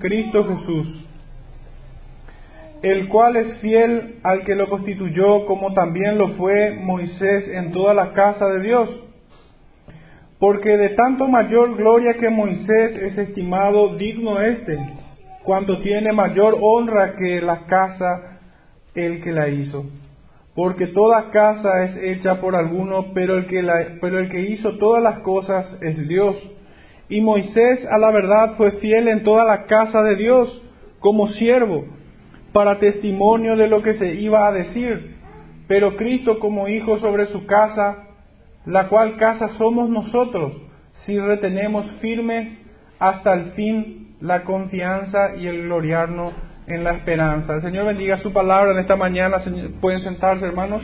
Cristo Jesús, el cual es fiel al que lo constituyó, como también lo fue Moisés en toda la casa de Dios. Porque de tanto mayor gloria que Moisés es estimado digno este, cuanto tiene mayor honra que la casa el que la hizo. Porque toda casa es hecha por alguno, pero el que, la, pero el que hizo todas las cosas es Dios. Y Moisés a la verdad fue fiel en toda la casa de Dios como siervo, para testimonio de lo que se iba a decir. Pero Cristo como hijo sobre su casa, la cual casa somos nosotros, si retenemos firmes hasta el fin la confianza y el gloriarnos en la esperanza. El Señor bendiga su palabra en esta mañana. Pueden sentarse, hermanos.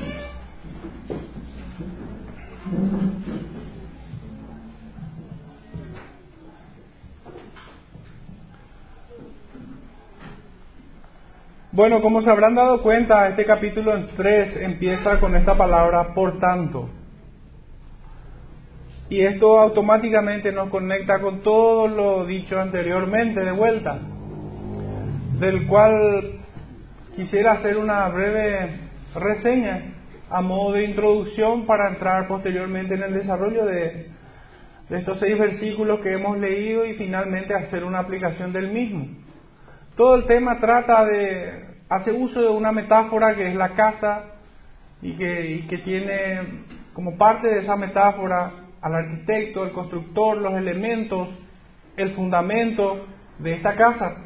Bueno, como se habrán dado cuenta, este capítulo 3 empieza con esta palabra por tanto. Y esto automáticamente nos conecta con todo lo dicho anteriormente de vuelta, del cual quisiera hacer una breve reseña a modo de introducción para entrar posteriormente en el desarrollo de, de estos seis versículos que hemos leído y finalmente hacer una aplicación del mismo. Todo el tema trata de, hace uso de una metáfora que es la casa y que, y que tiene como parte de esa metáfora al arquitecto, el constructor, los elementos, el fundamento de esta casa.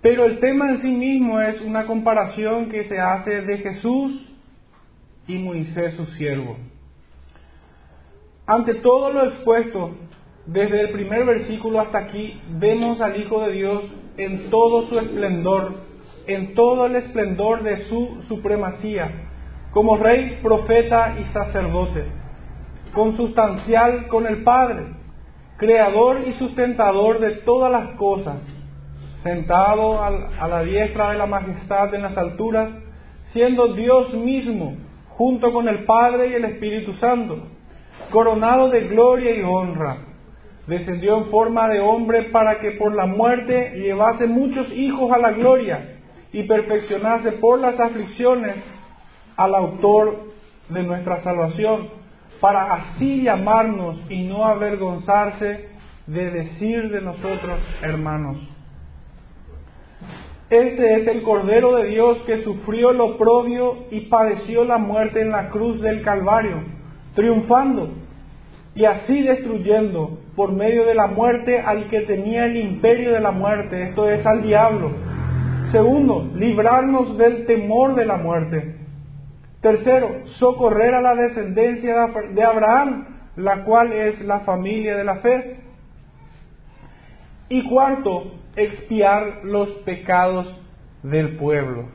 Pero el tema en sí mismo es una comparación que se hace de Jesús y Moisés su siervo. Ante todo lo expuesto, desde el primer versículo hasta aquí vemos al Hijo de Dios en todo su esplendor, en todo el esplendor de su supremacía, como rey, profeta y sacerdote, consustancial con el Padre, creador y sustentador de todas las cosas, sentado a la diestra de la majestad en las alturas, siendo Dios mismo, junto con el Padre y el Espíritu Santo, coronado de gloria y honra descendió en forma de hombre para que por la muerte llevase muchos hijos a la gloria y perfeccionase por las aflicciones al autor de nuestra salvación, para así llamarnos y no avergonzarse de decir de nosotros hermanos. Este es el Cordero de Dios que sufrió lo oprobio y padeció la muerte en la cruz del Calvario, triunfando y así destruyendo por medio de la muerte al que tenía el imperio de la muerte, esto es al diablo. Segundo, librarnos del temor de la muerte. Tercero, socorrer a la descendencia de Abraham, la cual es la familia de la fe. Y cuarto, expiar los pecados del pueblo.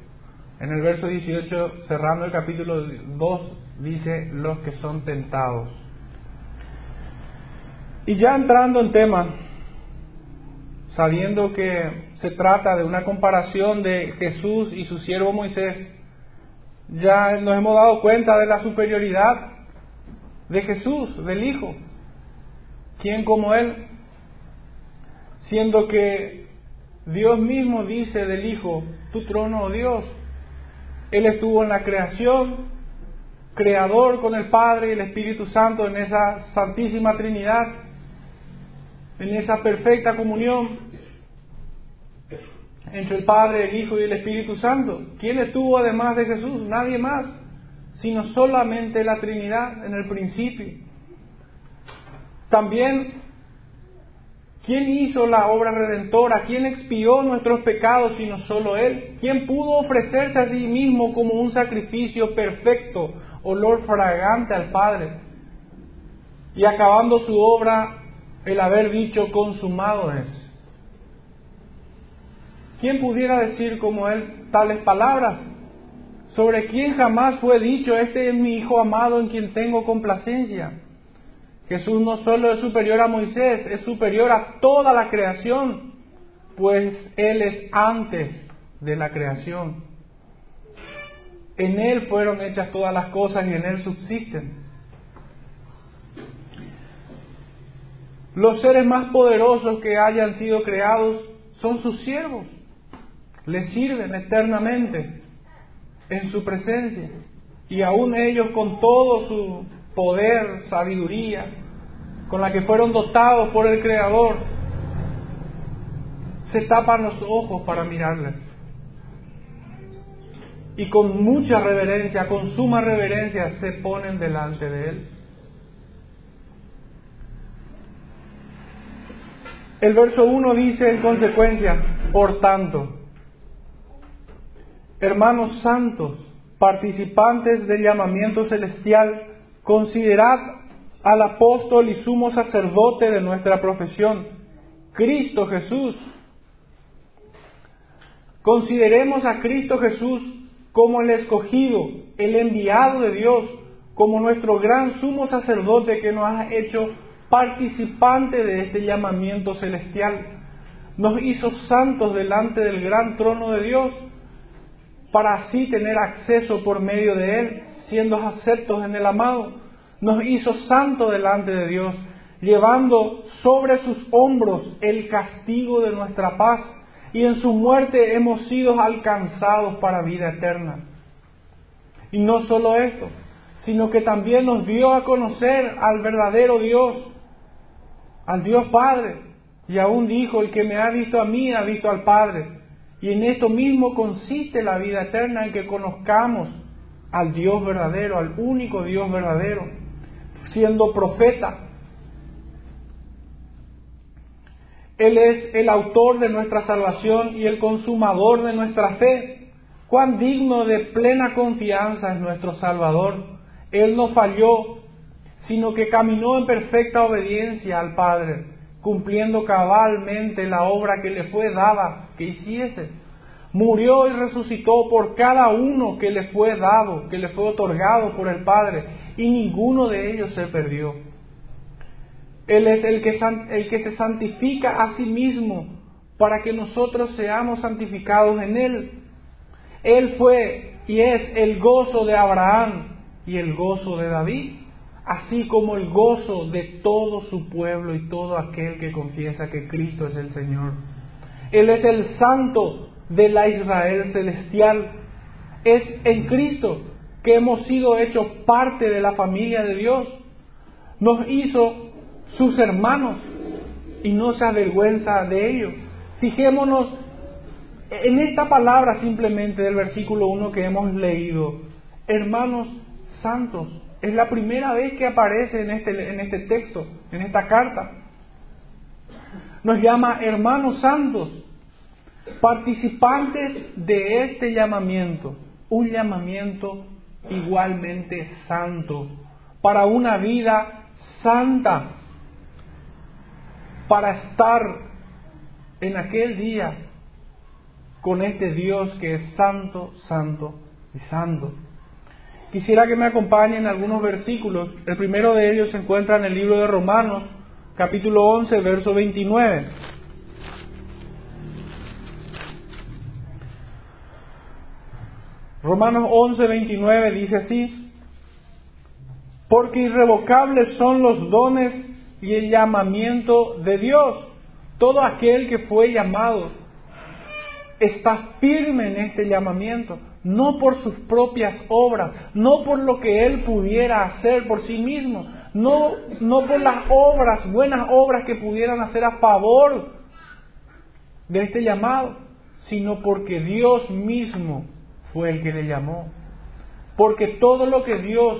En el verso 18, cerrando el capítulo 2, dice los que son tentados. Y ya entrando en tema, sabiendo que se trata de una comparación de Jesús y su siervo Moisés, ya nos hemos dado cuenta de la superioridad de Jesús, del Hijo. ¿Quién como Él? Siendo que Dios mismo dice del Hijo, tu trono, oh Dios. Él estuvo en la creación, creador con el Padre y el Espíritu Santo en esa santísima Trinidad en esa perfecta comunión entre el Padre, el Hijo y el Espíritu Santo. ¿Quién estuvo además de Jesús? Nadie más, sino solamente la Trinidad en el principio. También, ¿quién hizo la obra redentora? ¿Quién expió nuestros pecados sino solo Él? ¿Quién pudo ofrecerse a sí mismo como un sacrificio perfecto, olor fragante al Padre? Y acabando su obra el haber dicho consumado es. ¿Quién pudiera decir como él tales palabras? Sobre quien jamás fue dicho, este es mi Hijo amado en quien tengo complacencia. Jesús no solo es superior a Moisés, es superior a toda la creación, pues Él es antes de la creación. En Él fueron hechas todas las cosas y en Él subsisten. Los seres más poderosos que hayan sido creados son sus siervos. Les sirven eternamente en su presencia. Y aún ellos con todo su poder, sabiduría, con la que fueron dotados por el Creador, se tapan los ojos para mirarles. Y con mucha reverencia, con suma reverencia, se ponen delante de Él. El verso 1 dice en consecuencia, por tanto, hermanos santos, participantes del llamamiento celestial, considerad al apóstol y sumo sacerdote de nuestra profesión, Cristo Jesús. Consideremos a Cristo Jesús como el escogido, el enviado de Dios, como nuestro gran sumo sacerdote que nos ha hecho participante de este llamamiento celestial. Nos hizo santos delante del gran trono de Dios para así tener acceso por medio de Él, siendo aceptos en el amado. Nos hizo santos delante de Dios, llevando sobre sus hombros el castigo de nuestra paz, y en su muerte hemos sido alcanzados para vida eterna. Y no solo esto, sino que también nos dio a conocer al verdadero Dios, al Dios Padre. Y aún dijo, el que me ha visto a mí ha visto al Padre. Y en esto mismo consiste la vida eterna, en que conozcamos al Dios verdadero, al único Dios verdadero, siendo profeta. Él es el autor de nuestra salvación y el consumador de nuestra fe. Cuán digno de plena confianza es nuestro Salvador. Él no falló, sino que caminó en perfecta obediencia al Padre, cumpliendo cabalmente la obra que le fue dada que hiciese. Murió y resucitó por cada uno que le fue dado, que le fue otorgado por el Padre, y ninguno de ellos se perdió. Él es el que, el que se santifica a sí mismo para que nosotros seamos santificados en Él. Él fue y es el gozo de Abraham y el gozo de David así como el gozo de todo su pueblo y todo aquel que confiesa que Cristo es el Señor. Él es el santo de la Israel celestial. Es en Cristo que hemos sido hechos parte de la familia de Dios. Nos hizo sus hermanos y no se avergüenza de ello. Fijémonos en esta palabra simplemente del versículo 1 que hemos leído. Hermanos santos, es la primera vez que aparece en este, en este texto, en esta carta. Nos llama hermanos santos, participantes de este llamamiento, un llamamiento igualmente santo, para una vida santa, para estar en aquel día con este Dios que es santo, santo y santo. Quisiera que me acompañen algunos versículos. El primero de ellos se encuentra en el libro de Romanos, capítulo 11, verso 29. Romanos 11, 29 dice así, porque irrevocables son los dones y el llamamiento de Dios. Todo aquel que fue llamado está firme en este llamamiento no por sus propias obras, no por lo que él pudiera hacer por sí mismo, no, no por las obras, buenas obras que pudieran hacer a favor de este llamado, sino porque Dios mismo fue el que le llamó. Porque todo lo que Dios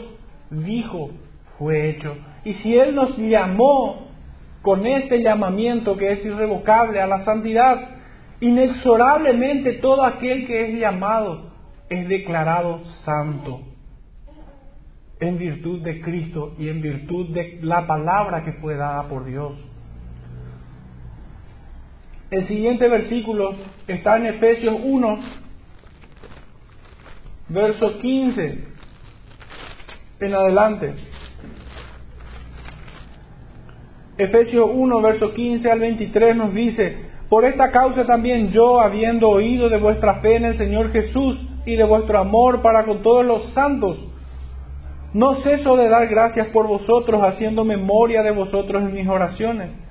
dijo fue hecho. Y si Él nos llamó con este llamamiento que es irrevocable a la santidad, inexorablemente todo aquel que es llamado es declarado santo en virtud de Cristo y en virtud de la palabra que fue dada por Dios. El siguiente versículo está en Efesios 1, verso 15 en adelante. Efesios 1, verso 15 al 23 nos dice, por esta causa también yo, habiendo oído de vuestra fe en el Señor Jesús, y de vuestro amor para con todos los santos. No ceso de dar gracias por vosotros, haciendo memoria de vosotros en mis oraciones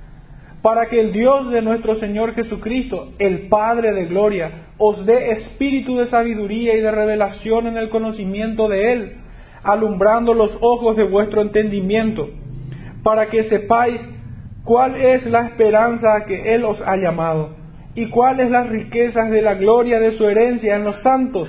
para que el Dios de nuestro Señor Jesucristo, el Padre de gloria, os dé espíritu de sabiduría y de revelación en el conocimiento de Él, alumbrando los ojos de vuestro entendimiento, para que sepáis cuál es la esperanza a que Él os ha llamado, y cuáles las riquezas de la gloria de su herencia en los santos,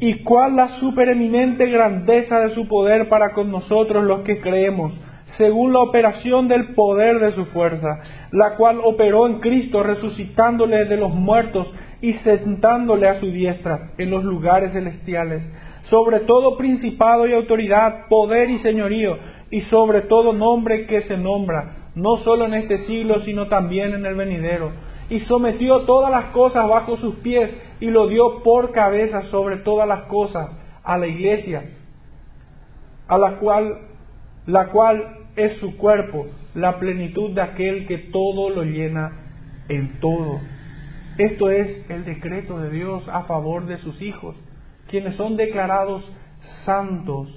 y cuál la supereminente grandeza de su poder para con nosotros los que creemos según la operación del poder de su fuerza, la cual operó en Cristo resucitándole de los muertos y sentándole a su diestra en los lugares celestiales, sobre todo principado y autoridad, poder y señorío, y sobre todo nombre que se nombra, no solo en este siglo, sino también en el venidero. Y sometió todas las cosas bajo sus pies y lo dio por cabeza sobre todas las cosas a la iglesia, a la cual, la cual es su cuerpo, la plenitud de aquel que todo lo llena en todo. Esto es el decreto de Dios a favor de sus hijos, quienes son declarados santos,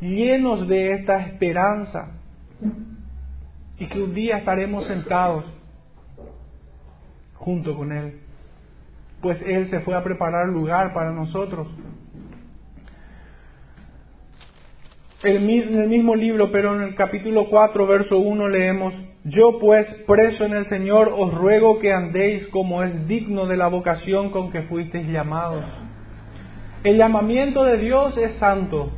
llenos de esta esperanza, y que un día estaremos sentados junto con Él, pues Él se fue a preparar lugar para nosotros. en el mismo libro, pero en el capítulo 4, verso 1 leemos, Yo pues, preso en el Señor, os ruego que andéis como es digno de la vocación con que fuisteis llamados. El llamamiento de Dios es santo.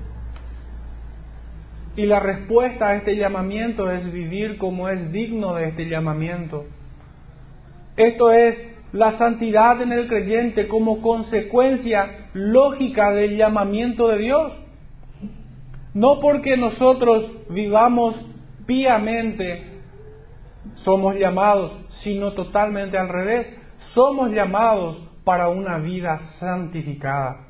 Y la respuesta a este llamamiento es vivir como es digno de este llamamiento. Esto es la santidad en el creyente como consecuencia lógica del llamamiento de Dios. No porque nosotros vivamos piamente somos llamados, sino totalmente al revés. Somos llamados para una vida santificada.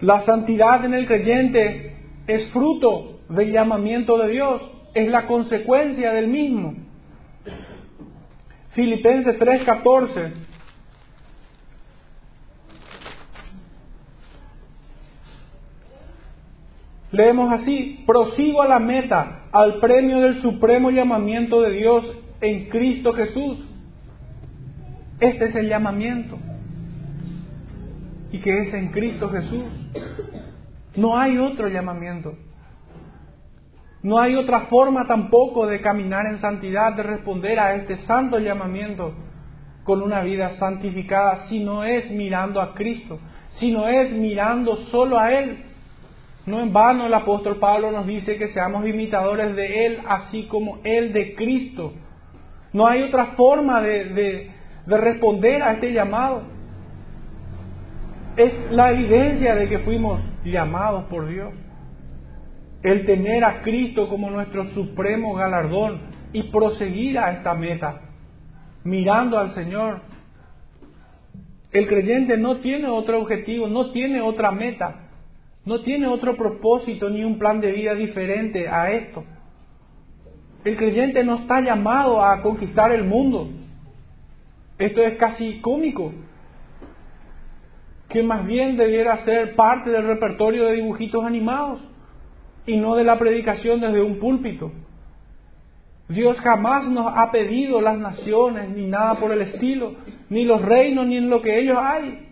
La santidad en el creyente es fruto del llamamiento de Dios, es la consecuencia del mismo. Filipenses 3:14 Leemos así, prosigo a la meta, al premio del supremo llamamiento de Dios en Cristo Jesús. Este es el llamamiento. Y que es en Cristo Jesús. No hay otro llamamiento. No hay otra forma tampoco de caminar en santidad, de responder a este santo llamamiento con una vida santificada, si no es mirando a Cristo, si no es mirando solo a Él, no en vano el apóstol Pablo nos dice que seamos imitadores de Él, así como Él de Cristo. No hay otra forma de, responder a este llamado. Es la evidencia de que fuimos llamados por Dios. El tener a Cristo como nuestro supremo galardón y proseguir a esta meta, mirando al Señor. El creyente no tiene otro objetivo, no tiene otra meta no tiene otro propósito ni un plan de vida diferente a esto. El creyente no está llamado a conquistar el mundo. Esto es casi cómico. Que más bien debiera ser parte del repertorio de dibujitos animados y no de la predicación desde un púlpito. Dios jamás nos ha pedido las naciones ni nada por el estilo, ni los reinos ni en lo que ellos hay.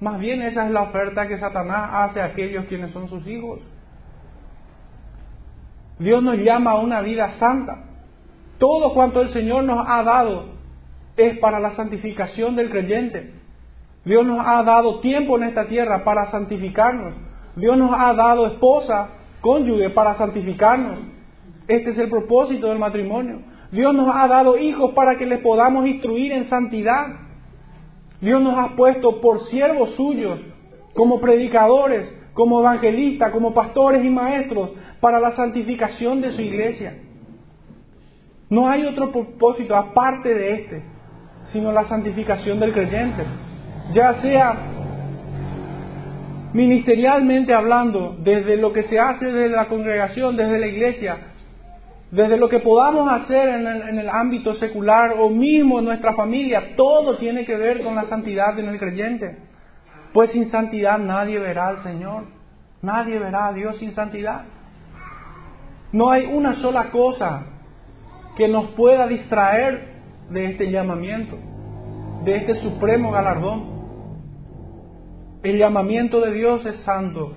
Más bien esa es la oferta que Satanás hace a aquellos quienes son sus hijos. Dios nos llama a una vida santa. Todo cuanto el Señor nos ha dado es para la santificación del creyente. Dios nos ha dado tiempo en esta tierra para santificarnos. Dios nos ha dado esposa, cónyuge para santificarnos. Este es el propósito del matrimonio. Dios nos ha dado hijos para que les podamos instruir en santidad. Dios nos ha puesto por siervos suyos, como predicadores, como evangelistas, como pastores y maestros, para la santificación de su iglesia. No hay otro propósito aparte de este, sino la santificación del creyente. Ya sea ministerialmente hablando, desde lo que se hace desde la congregación, desde la iglesia, desde lo que podamos hacer en el, ámbito secular o mismo en nuestra familia, todo tiene que ver con la santidad en el creyente. Pues sin santidad nadie verá al Señor, nadie verá a Dios sin santidad. No hay una sola cosa que nos pueda distraer de este llamamiento, de este supremo galardón. El llamamiento de Dios es santo.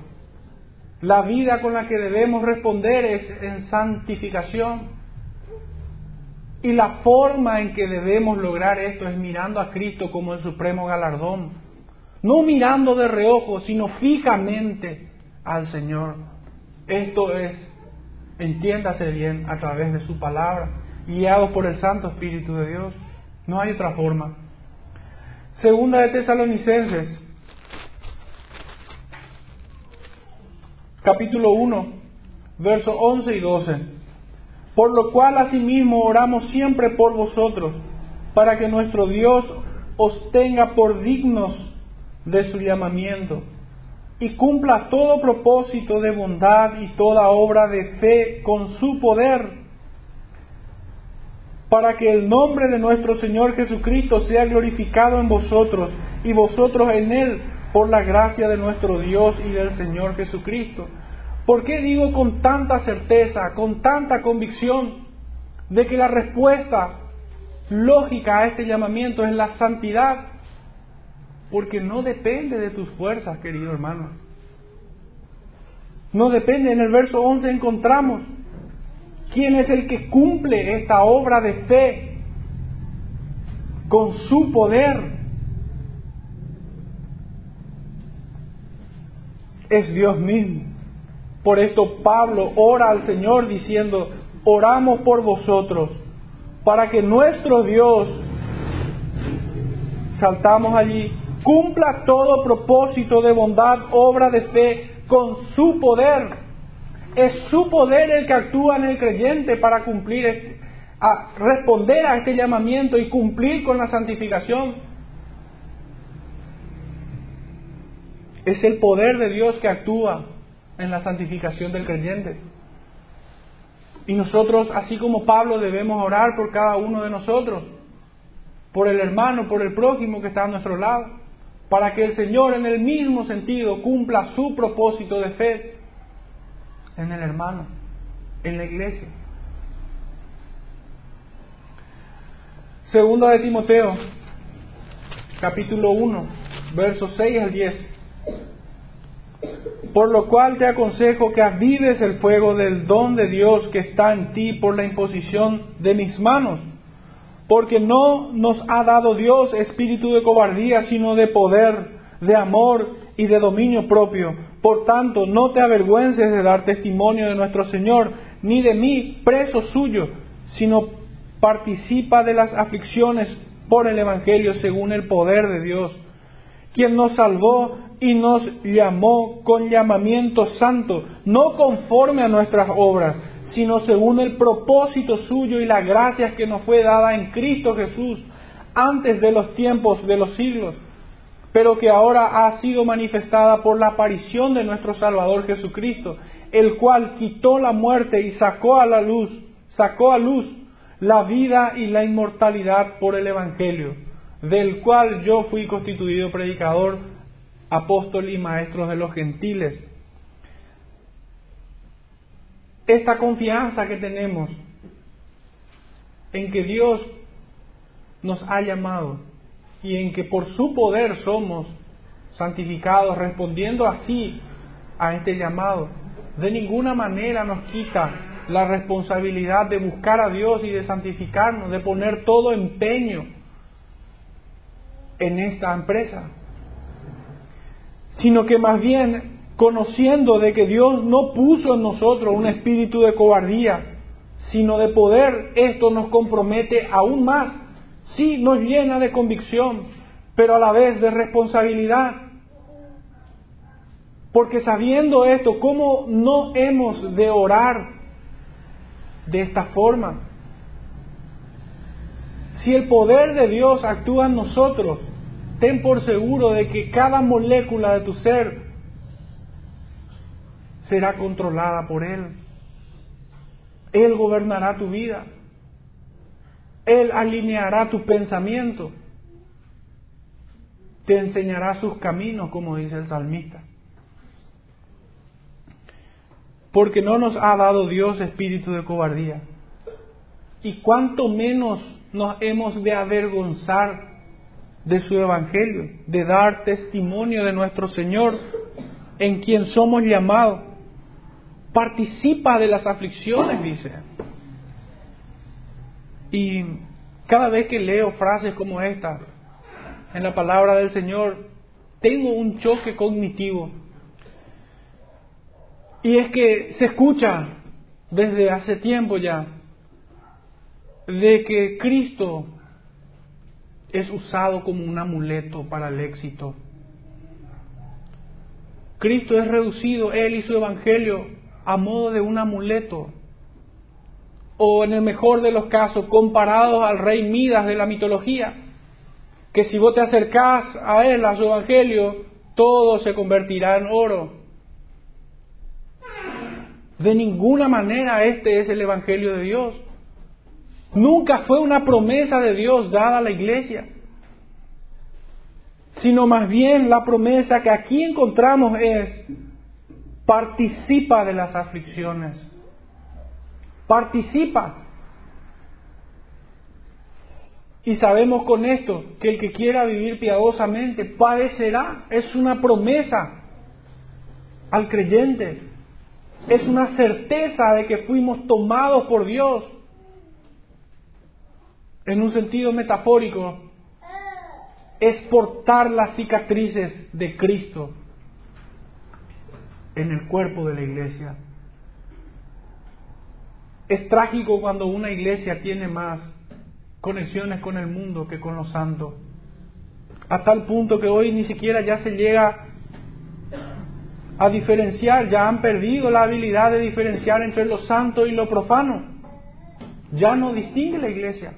La vida con la que debemos responder es en santificación. Y la forma en que debemos lograr esto es mirando a Cristo como el supremo galardón. No mirando de reojo, sino fijamente al Señor. Esto es, entiéndase bien, a través de su palabra, guiados por el Santo Espíritu de Dios. No hay otra forma. Segunda de Tesalonicenses, capítulo 1, versos 11 y 12. Por lo cual asimismo oramos siempre por vosotros, para que nuestro Dios os tenga por dignos de su llamamiento y cumpla todo propósito de bondad y toda obra de fe con su poder, para que el nombre de nuestro Señor Jesucristo sea glorificado en vosotros y vosotros en Él por la gracia de nuestro Dios y del Señor Jesucristo ¿Por qué digo con tanta certeza, con tanta convicción, de que la respuesta lógica a este llamamiento es la santidad? Porque no depende de tus fuerzas, querido hermano. No depende. En el verso 11 encontramos quién es el que cumple esta obra de fe con su poder. Es Dios mismo. Por esto Pablo ora al Señor diciendo, oramos por vosotros, para que nuestro Dios, saltamos allí, cumpla todo propósito de bondad, obra de fe, con su poder. Es su poder el que actúa en el creyente para cumplir, a responder a este llamamiento y cumplir con la santificación. Es el poder de Dios que actúa en la santificación del creyente. Y nosotros, así como Pablo, debemos orar por cada uno de nosotros, por el hermano, por el prójimo que está a nuestro lado, para que el Señor en el mismo sentido cumpla su propósito de fe en el hermano, en la iglesia. Segunda de Timoteo, capítulo 1, versos 6 al 10. Por lo cual te aconsejo que avives el fuego del don de Dios que está en ti por la imposición de mis manos. Porque no nos ha dado Dios espíritu de cobardía, sino de poder, de amor y de dominio propio. Por tanto, no te avergüences de dar testimonio de nuestro Señor, ni de mí, preso suyo, sino participa de las aflicciones por el Evangelio según el poder de Dios, quien nos salvó y nos llamó con llamamiento santo, no conforme a nuestras obras, sino según el propósito suyo y la gracia que nos fue dada en Cristo Jesús antes de los tiempos de los siglos, pero que ahora ha sido manifestada por la aparición de nuestro Salvador Jesucristo, el cual quitó la muerte y sacó a la luz, sacó a luz la vida y la inmortalidad por el Evangelio, del cual yo fui constituido predicador apóstol y maestros de los gentiles. Esta confianza que tenemos en que Dios nos ha llamado y en que por su poder somos santificados, respondiendo así a este llamado, de ninguna manera nos quita la responsabilidad de buscar a Dios y de santificarnos, de poner todo empeño en esta empresa sino que más bien conociendo de que Dios no puso en nosotros un espíritu de cobardía, sino de poder, esto nos compromete aún más. Sí, nos llena de convicción, pero a la vez de responsabilidad. Porque sabiendo esto, ¿cómo no hemos de orar de esta forma? Si el poder de Dios actúa en nosotros, ten por seguro de que cada molécula de tu ser será controlada por Él. Él gobernará tu vida. Él alineará tu pensamiento. Te enseñará sus caminos, como dice el salmista. Porque no nos ha dado Dios espíritu de cobardía, y cuánto menos nos hemos de avergonzar de su Evangelio, de dar testimonio de nuestro Señor, en quien somos llamados. Participa de las aflicciones, dice. Y cada vez que leo frases como esta en la palabra del Señor, tengo un choque cognitivo. Y es que se escucha desde hace tiempo ya de que Cristo es usado como un amuleto para el éxito. Cristo es reducido, Él y su Evangelio, a modo de un amuleto. O en el mejor de los casos, comparados al rey Midas de la mitología, que si vos te acercás a Él, a su Evangelio, todo se convertirá en oro. De ninguna manera este es el Evangelio de Dios. Nunca fue una promesa de Dios dada a la iglesia, sino más bien la promesa que aquí encontramos es, participa de las aflicciones, participa. Y sabemos con esto que el que quiera vivir piadosamente padecerá, es una promesa al creyente, es una certeza de que fuimos tomados por Dios en un sentido metafórico, es portar las cicatrices de Cristo en el cuerpo de la iglesia. Es trágico cuando una iglesia tiene más conexiones con el mundo que con los santos. A tal punto que hoy ni siquiera ya se llega a diferenciar, ya han perdido la habilidad de diferenciar entre lo santo y lo profano. Ya no distingue la iglesia.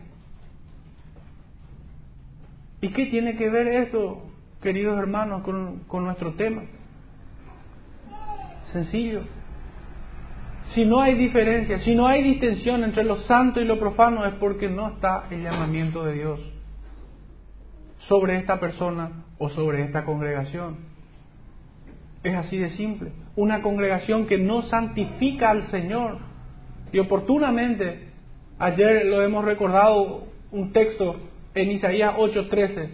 ¿Y qué tiene que ver esto, queridos hermanos, con, con nuestro tema? Sencillo. Si no hay diferencia, si no hay distinción entre lo santo y lo profano, es porque no está el llamamiento de Dios sobre esta persona o sobre esta congregación. Es así de simple. Una congregación que no santifica al Señor. Y oportunamente, ayer lo hemos recordado, un texto en Isaías 8:13.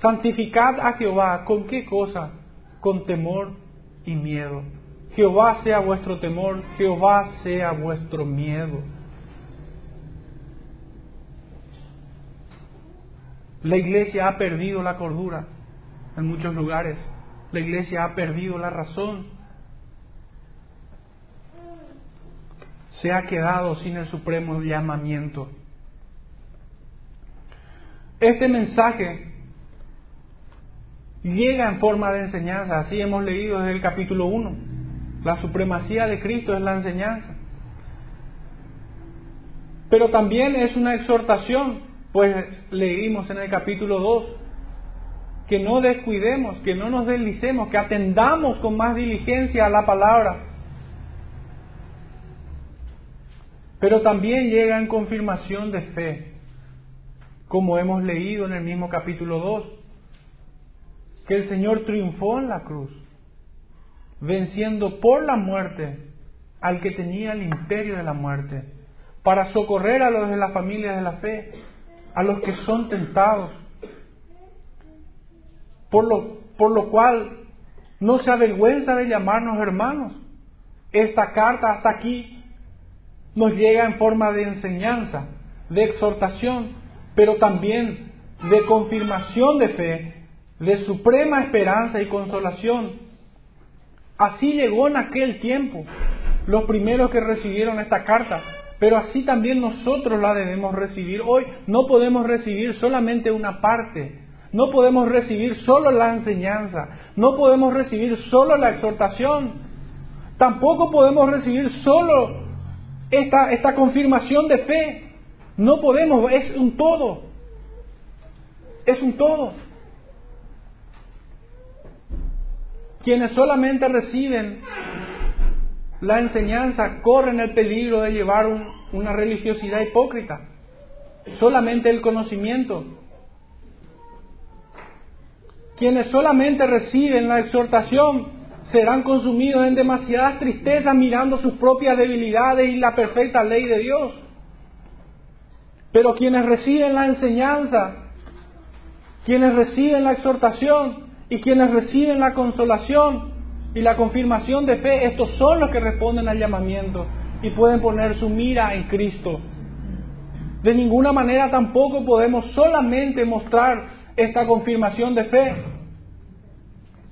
Santificad a Jehová, ¿con qué cosa? Con temor y miedo. Jehová sea vuestro temor, Jehová sea vuestro miedo. La iglesia ha perdido la cordura en muchos lugares. La iglesia ha perdido la razón. Se ha quedado sin el supremo llamamiento. Este mensaje llega en forma de enseñanza, así hemos leído desde el capítulo 1. La supremacía de Cristo es la enseñanza. Pero también es una exhortación, pues leímos en el capítulo 2 que no descuidemos, que no nos deslicemos, que atendamos con más diligencia a la palabra. Pero también llega en confirmación de fe como hemos leído en el mismo capítulo 2, que el Señor triunfó en la cruz, venciendo por la muerte al que tenía el imperio de la muerte, para socorrer a los de la familia de la fe, a los que son tentados, por lo, por lo cual no se avergüenza de llamarnos hermanos. Esta carta hasta aquí nos llega en forma de enseñanza, de exhortación, pero también de confirmación de fe, de suprema esperanza y consolación. Así llegó en aquel tiempo los primeros que recibieron esta carta, pero así también nosotros la debemos recibir hoy. No podemos recibir solamente una parte, no podemos recibir solo la enseñanza, no podemos recibir solo la exhortación, tampoco podemos recibir solo esta, esta confirmación de fe. No podemos, es un todo. Es un todo. Quienes solamente reciben la enseñanza corren el peligro de llevar una religiosidad hipócrita. Solamente el conocimiento. Quienes solamente reciben la exhortación serán consumidos en demasiadas tristezas mirando sus propias debilidades y la perfecta ley de Dios. Pero quienes reciben la enseñanza, quienes reciben la exhortación y quienes reciben la consolación y la confirmación de fe, estos son los que responden al llamamiento y pueden poner su mira en Cristo. De ninguna manera tampoco podemos solamente mostrar esta confirmación de fe,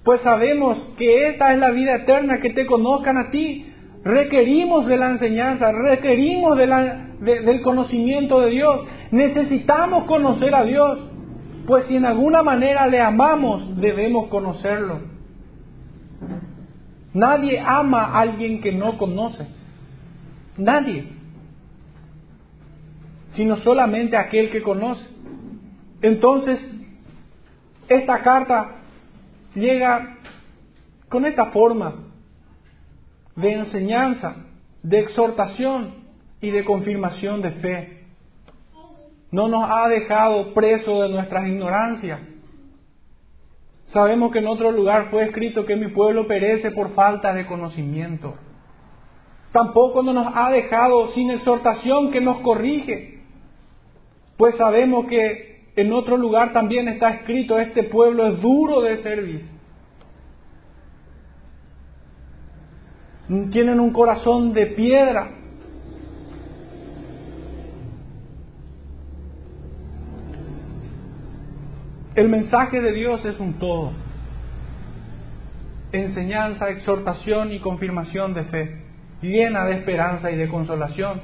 pues sabemos que esta es la vida eterna, que te conozcan a ti. Requerimos de la enseñanza, requerimos del conocimiento de Dios. Necesitamos conocer a Dios, pues si en alguna manera le amamos, debemos conocerlo. Nadie ama a alguien que no conoce. Nadie. Sino solamente aquel que conoce. Entonces, esta carta llega con esta forma de enseñanza, de exhortación y de confirmación de fe. No nos ha dejado preso de nuestras ignorancias. Sabemos que en otro lugar fue escrito que mi pueblo perece por falta de conocimiento. Tampoco no nos ha dejado sin exhortación que nos corrige, pues sabemos que en otro lugar también está escrito, este pueblo es duro de servir. Tienen un corazón de piedra. El mensaje de Dios es un todo. Enseñanza, exhortación y confirmación de fe, llena de esperanza y de consolación,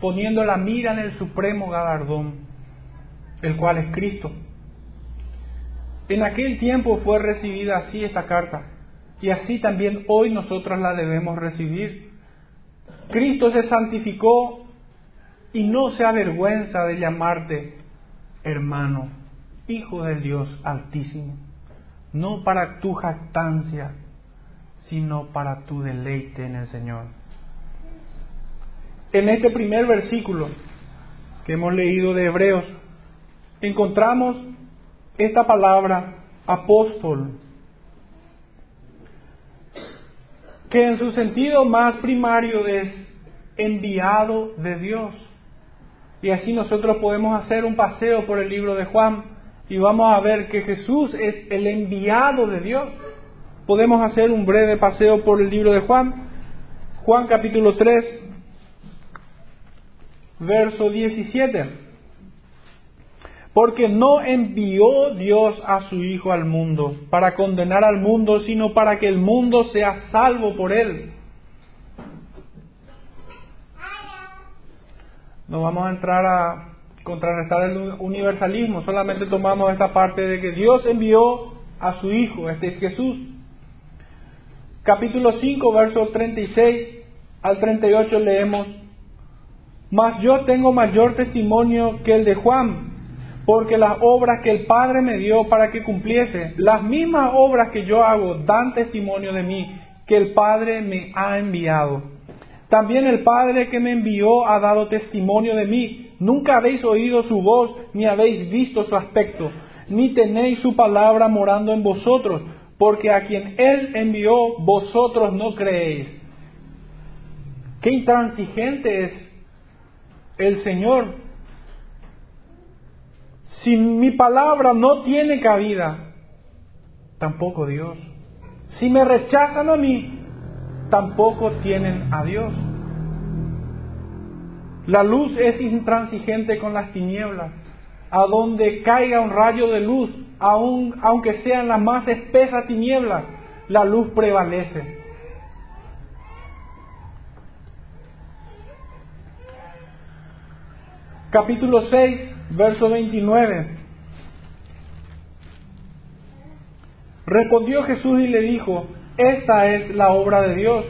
poniendo la mira en el supremo galardón el cual es Cristo. En aquel tiempo fue recibida así esta carta, y así también hoy nosotros la debemos recibir. Cristo se santificó y no se avergüenza de llamarte hermano, hijo del Dios altísimo, no para tu jactancia, sino para tu deleite en el Señor. En este primer versículo que hemos leído de Hebreos, encontramos esta palabra apóstol, que en su sentido más primario es enviado de Dios. Y así nosotros podemos hacer un paseo por el libro de Juan y vamos a ver que Jesús es el enviado de Dios. Podemos hacer un breve paseo por el libro de Juan. Juan capítulo 3, verso 17. Porque no envió Dios a su Hijo al mundo para condenar al mundo, sino para que el mundo sea salvo por él. No vamos a entrar a contrarrestar el universalismo, solamente tomamos esta parte de que Dios envió a su Hijo, este es Jesús. Capítulo 5, versos 36 al 38 leemos, Mas yo tengo mayor testimonio que el de Juan porque las obras que el Padre me dio para que cumpliese, las mismas obras que yo hago, dan testimonio de mí, que el Padre me ha enviado. También el Padre que me envió ha dado testimonio de mí. Nunca habéis oído su voz, ni habéis visto su aspecto, ni tenéis su palabra morando en vosotros, porque a quien Él envió, vosotros no creéis. Qué intransigente es el Señor si mi palabra no tiene cabida, tampoco Dios. Si me rechazan a mí, tampoco tienen a Dios. La luz es intransigente con las tinieblas. A donde caiga un rayo de luz, aun, aunque sean las más espesas tinieblas, la luz prevalece. Capítulo 6, verso 29. Respondió Jesús y le dijo, esta es la obra de Dios,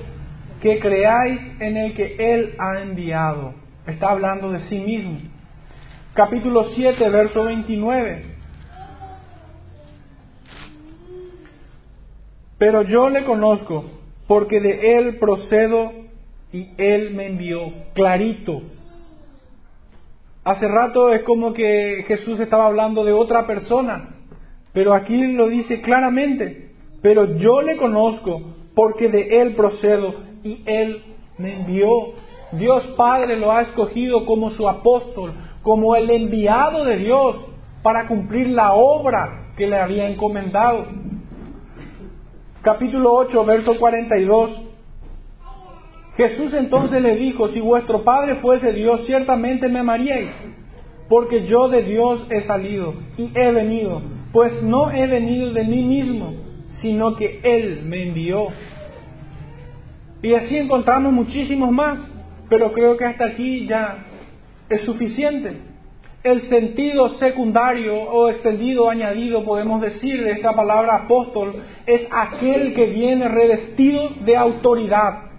que creáis en el que Él ha enviado. Está hablando de sí mismo. Capítulo 7, verso 29. Pero yo le conozco, porque de Él procedo y Él me envió. Clarito, Hace rato es como que Jesús estaba hablando de otra persona, pero aquí lo dice claramente, pero yo le conozco porque de Él procedo y Él me envió. Dios Padre lo ha escogido como su apóstol, como el enviado de Dios para cumplir la obra que le había encomendado. Capítulo 8, verso 42. Jesús entonces le dijo, si vuestro Padre fuese Dios, ciertamente me amaríais, porque yo de Dios he salido y he venido, pues no he venido de mí mismo, sino que Él me envió. Y así encontramos muchísimos más, pero creo que hasta aquí ya es suficiente. El sentido secundario o extendido, añadido, podemos decir, de esta palabra apóstol, es aquel que viene revestido de autoridad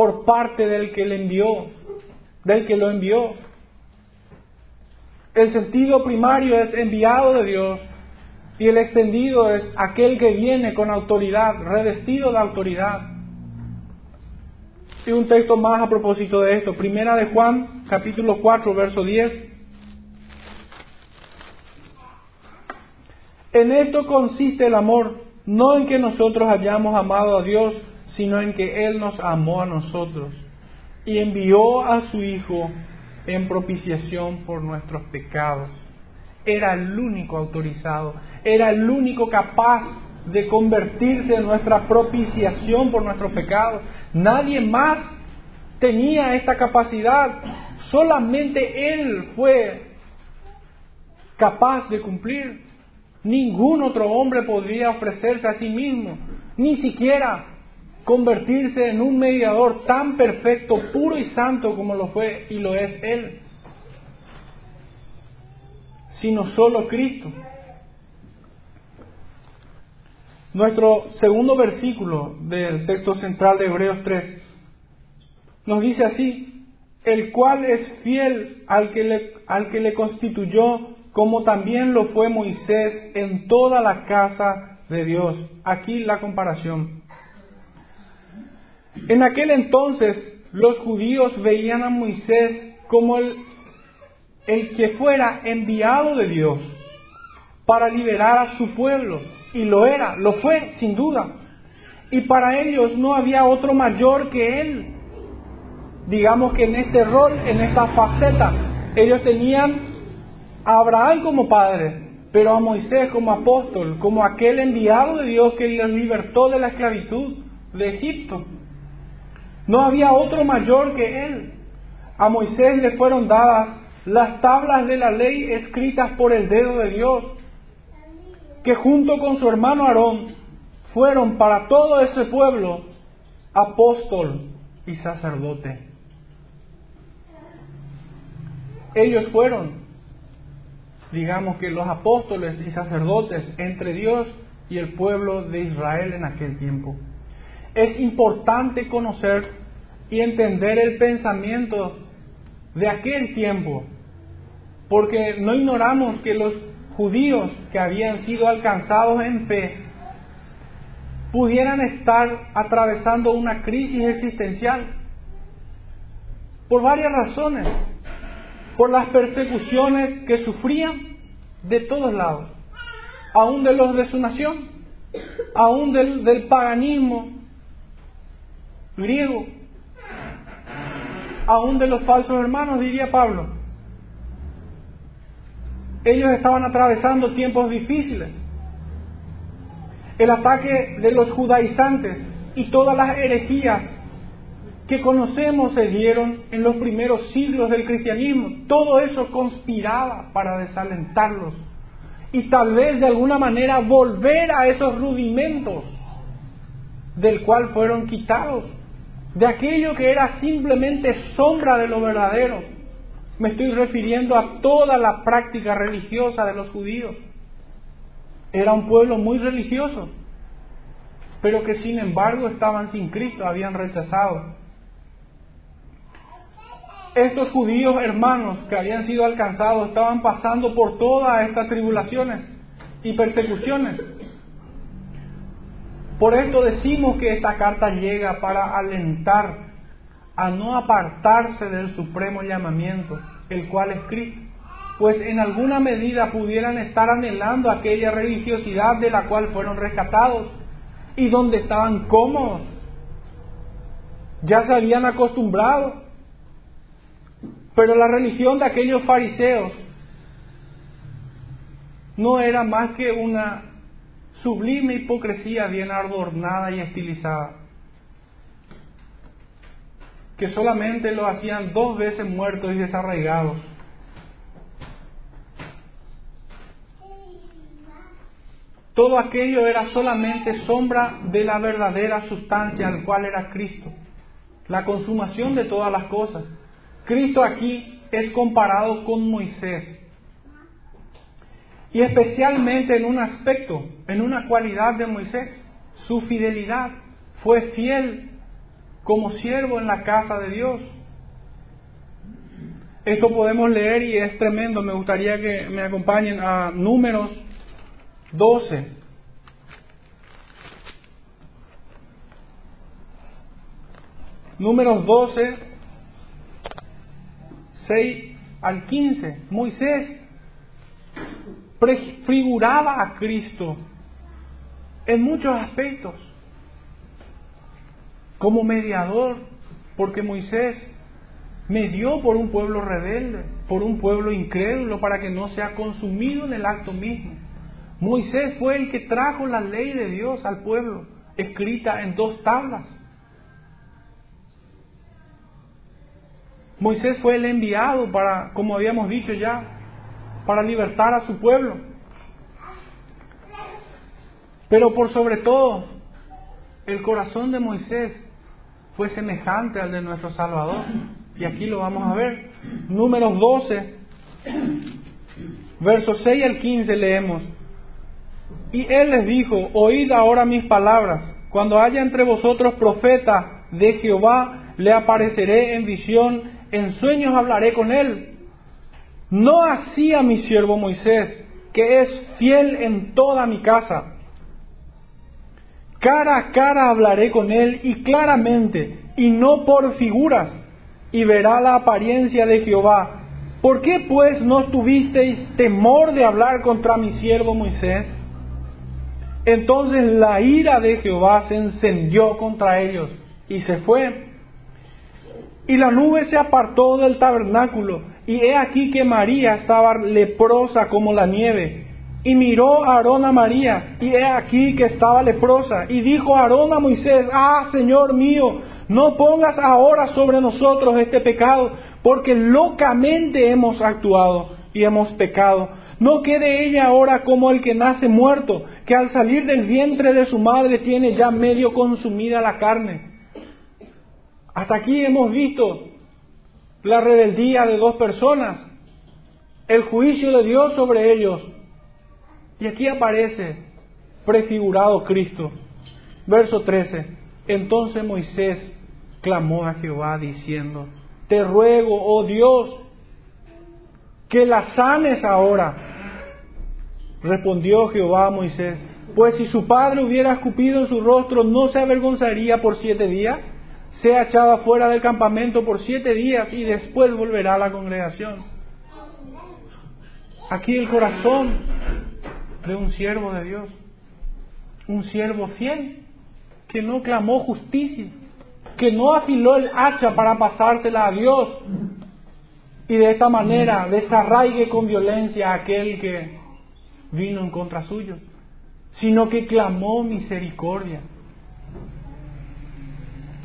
por parte del que le envió, del que lo envió. El sentido primario es enviado de Dios y el extendido es aquel que viene con autoridad, revestido de autoridad. Y un texto más a propósito de esto, Primera de Juan, capítulo 4, verso 10. En esto consiste el amor, no en que nosotros hayamos amado a Dios, sino en que Él nos amó a nosotros y envió a su Hijo en propiciación por nuestros pecados. Era el único autorizado, era el único capaz de convertirse en nuestra propiciación por nuestros pecados. Nadie más tenía esta capacidad, solamente Él fue capaz de cumplir. Ningún otro hombre podría ofrecerse a sí mismo, ni siquiera convertirse en un mediador tan perfecto, puro y santo como lo fue y lo es Él, sino solo Cristo. Nuestro segundo versículo del texto central de Hebreos 3 nos dice así, el cual es fiel al que le, al que le constituyó, como también lo fue Moisés en toda la casa de Dios. Aquí la comparación. En aquel entonces los judíos veían a Moisés como el, el que fuera enviado de Dios para liberar a su pueblo. Y lo era, lo fue, sin duda. Y para ellos no había otro mayor que él. Digamos que en este rol, en esta faceta, ellos tenían a Abraham como padre, pero a Moisés como apóstol, como aquel enviado de Dios que los libertó de la esclavitud de Egipto. No había otro mayor que él. A Moisés le fueron dadas las tablas de la ley escritas por el dedo de Dios, que junto con su hermano Aarón fueron para todo ese pueblo apóstol y sacerdote. Ellos fueron, digamos que los apóstoles y sacerdotes entre Dios y el pueblo de Israel en aquel tiempo. Es importante conocer y entender el pensamiento de aquel tiempo, porque no ignoramos que los judíos que habían sido alcanzados en fe pudieran estar atravesando una crisis existencial por varias razones, por las persecuciones que sufrían de todos lados, aún de los de su nación, aún del, del paganismo griego, aún de los falsos hermanos, diría Pablo. Ellos estaban atravesando tiempos difíciles. El ataque de los judaizantes y todas las herejías que conocemos se dieron en los primeros siglos del cristianismo. Todo eso conspiraba para desalentarlos y tal vez de alguna manera volver a esos rudimentos del cual fueron quitados de aquello que era simplemente sombra de lo verdadero. Me estoy refiriendo a toda la práctica religiosa de los judíos. Era un pueblo muy religioso, pero que sin embargo estaban sin Cristo, habían rechazado. Estos judíos hermanos que habían sido alcanzados estaban pasando por todas estas tribulaciones y persecuciones. Por esto decimos que esta carta llega para alentar a no apartarse del supremo llamamiento, el cual es Cristo, pues en alguna medida pudieran estar anhelando aquella religiosidad de la cual fueron rescatados y donde estaban cómodos. Ya se habían acostumbrado. Pero la religión de aquellos fariseos no era más que una sublime hipocresía bien adornada y estilizada, que solamente lo hacían dos veces muertos y desarraigados. Todo aquello era solamente sombra de la verdadera sustancia al cual era Cristo, la consumación de todas las cosas. Cristo aquí es comparado con Moisés. Y especialmente en un aspecto, en una cualidad de Moisés, su fidelidad. Fue fiel como siervo en la casa de Dios. Esto podemos leer y es tremendo. Me gustaría que me acompañen a números 12. Números 12, 6 al 15. Moisés prefiguraba a Cristo en muchos aspectos como mediador, porque Moisés medió por un pueblo rebelde, por un pueblo incrédulo, para que no sea consumido en el acto mismo. Moisés fue el que trajo la ley de Dios al pueblo, escrita en dos tablas. Moisés fue el enviado para, como habíamos dicho ya, para libertar a su pueblo. Pero por sobre todo, el corazón de Moisés fue semejante al de nuestro Salvador. Y aquí lo vamos a ver. Números 12, versos 6 al 15 leemos. Y él les dijo, oíd ahora mis palabras. Cuando haya entre vosotros profeta de Jehová, le apareceré en visión, en sueños hablaré con él no así a mi siervo Moisés, que es fiel en toda mi casa. Cara a cara hablaré con él y claramente, y no por figuras, y verá la apariencia de Jehová. ¿Por qué pues no tuvisteis temor de hablar contra mi siervo Moisés? Entonces la ira de Jehová se encendió contra ellos y se fue. Y la nube se apartó del tabernáculo y he aquí que María estaba leprosa como la nieve. Y miró a Aarón a María, y he aquí que estaba leprosa. Y dijo Aarón a Moisés, ah, Señor mío, no pongas ahora sobre nosotros este pecado, porque locamente hemos actuado y hemos pecado. No quede ella ahora como el que nace muerto, que al salir del vientre de su madre tiene ya medio consumida la carne. Hasta aquí hemos visto la rebeldía de dos personas, el juicio de Dios sobre ellos. Y aquí aparece prefigurado Cristo. Verso 13. Entonces Moisés clamó a Jehová diciendo, te ruego, oh Dios, que la sanes ahora. Respondió Jehová a Moisés, pues si su padre hubiera escupido en su rostro, ¿no se avergonzaría por siete días? Sea echado fuera del campamento por siete días y después volverá a la congregación. Aquí el corazón de un siervo de Dios, un siervo fiel, que no clamó justicia, que no afiló el hacha para pasársela a Dios y de esta manera desarraigue con violencia a aquel que vino en contra suyo, sino que clamó misericordia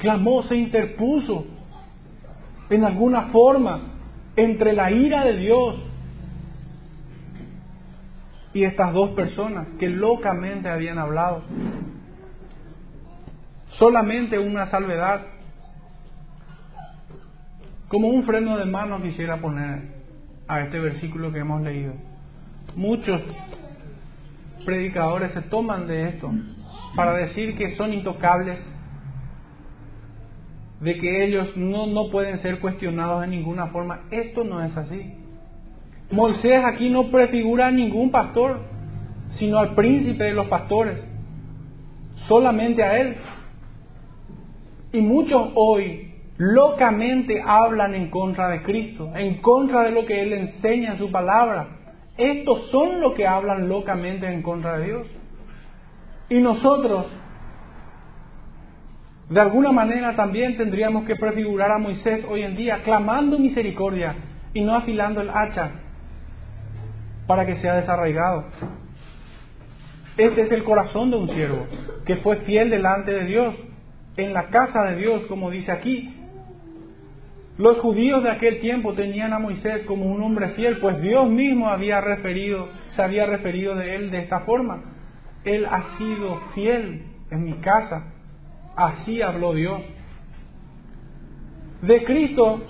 clamó, se interpuso en alguna forma entre la ira de Dios y estas dos personas que locamente habían hablado. Solamente una salvedad. Como un freno de mano quisiera poner a este versículo que hemos leído. Muchos predicadores se toman de esto para decir que son intocables de que ellos no, no pueden ser cuestionados de ninguna forma. Esto no es así. Moisés aquí no prefigura a ningún pastor, sino al príncipe de los pastores, solamente a él. Y muchos hoy locamente hablan en contra de Cristo, en contra de lo que Él enseña en su palabra. Estos son los que hablan locamente en contra de Dios. Y nosotros De alguna manera también tendríamos que prefigurar a Moisés hoy en día, clamando misericordia y no afilando el hacha para que sea desarraigado. Este es el corazón de un siervo, que fue fiel delante de Dios, en la casa de Dios, como dice aquí. Los judíos de aquel tiempo tenían a Moisés como un hombre fiel, pues Dios mismo había referido, se había referido de él de esta forma. Él ha sido fiel en mi casa. Así habló Dios. De Cristo,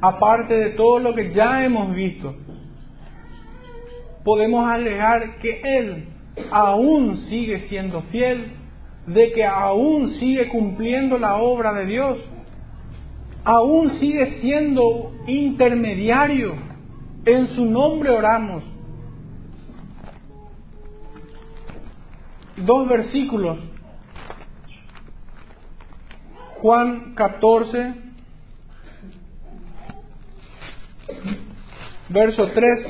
aparte de todo lo que ya hemos visto, podemos alegar que Él aún sigue siendo fiel, de que aún sigue cumpliendo la obra de Dios, aún sigue siendo intermediario. En su nombre oramos. Dos versículos. Juan 14, verso 3.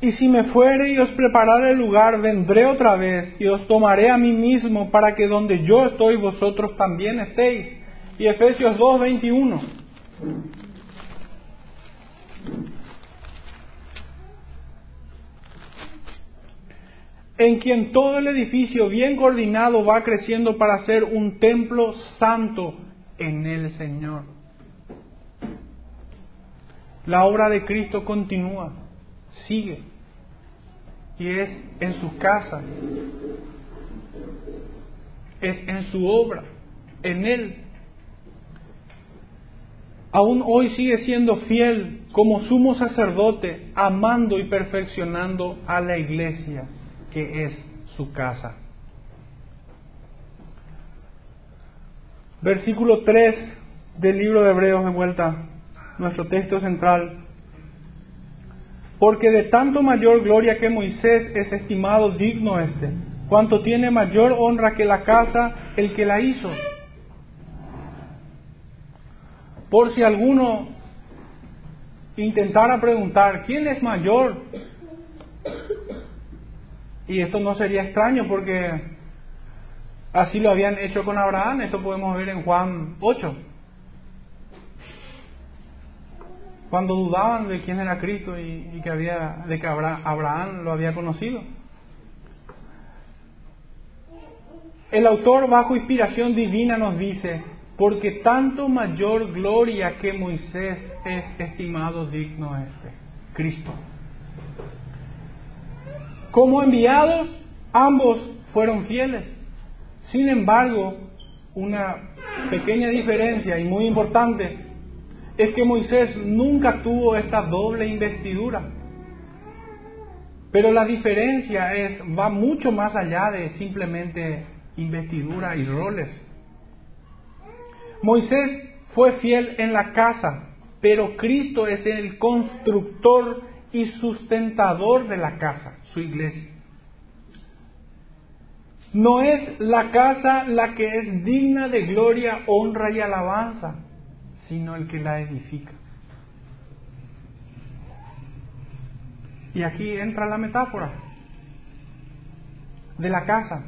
Y si me fuere y os preparare el lugar, vendré otra vez y os tomaré a mí mismo para que donde yo estoy vosotros también estéis. Y Efesios 2, 21. En quien todo el edificio bien coordinado va creciendo para ser un templo santo en el Señor. La obra de Cristo continúa, sigue y es en su casa, es en su obra, en Él. Aún hoy sigue siendo fiel como sumo sacerdote, amando y perfeccionando a la iglesia, que es su casa. Versículo 3 del libro de Hebreos de vuelta, nuestro texto central porque de tanto mayor gloria que Moisés es estimado digno este, cuanto tiene mayor honra que la casa el que la hizo. Por si alguno intentara preguntar, ¿quién es mayor? Y esto no sería extraño porque así lo habían hecho con Abraham, esto podemos ver en Juan 8. cuando dudaban de quién era Cristo y, que había, de que Abraham lo había conocido. El autor bajo inspiración divina nos dice, porque tanto mayor gloria que Moisés es estimado digno este, Cristo. Como enviados, ambos fueron fieles. Sin embargo, una pequeña diferencia y muy importante es que Moisés nunca tuvo esta doble investidura. Pero la diferencia es, va mucho más allá de simplemente investidura y roles. Moisés fue fiel en la casa, pero Cristo es el constructor y sustentador de la casa, su iglesia. No es la casa la que es digna de gloria, honra y alabanza sino el que la edifica. Y aquí entra la metáfora de la casa,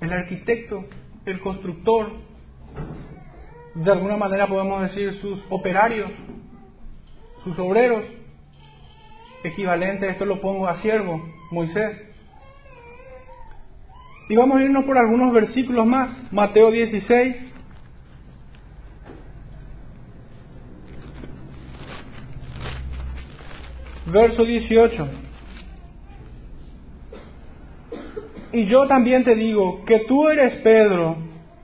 el arquitecto, el constructor, de alguna manera podemos decir sus operarios, sus obreros, equivalente, esto lo pongo a siervo, Moisés. Y vamos a irnos por algunos versículos más, Mateo 16, verso 18. Y yo también te digo que tú eres Pedro,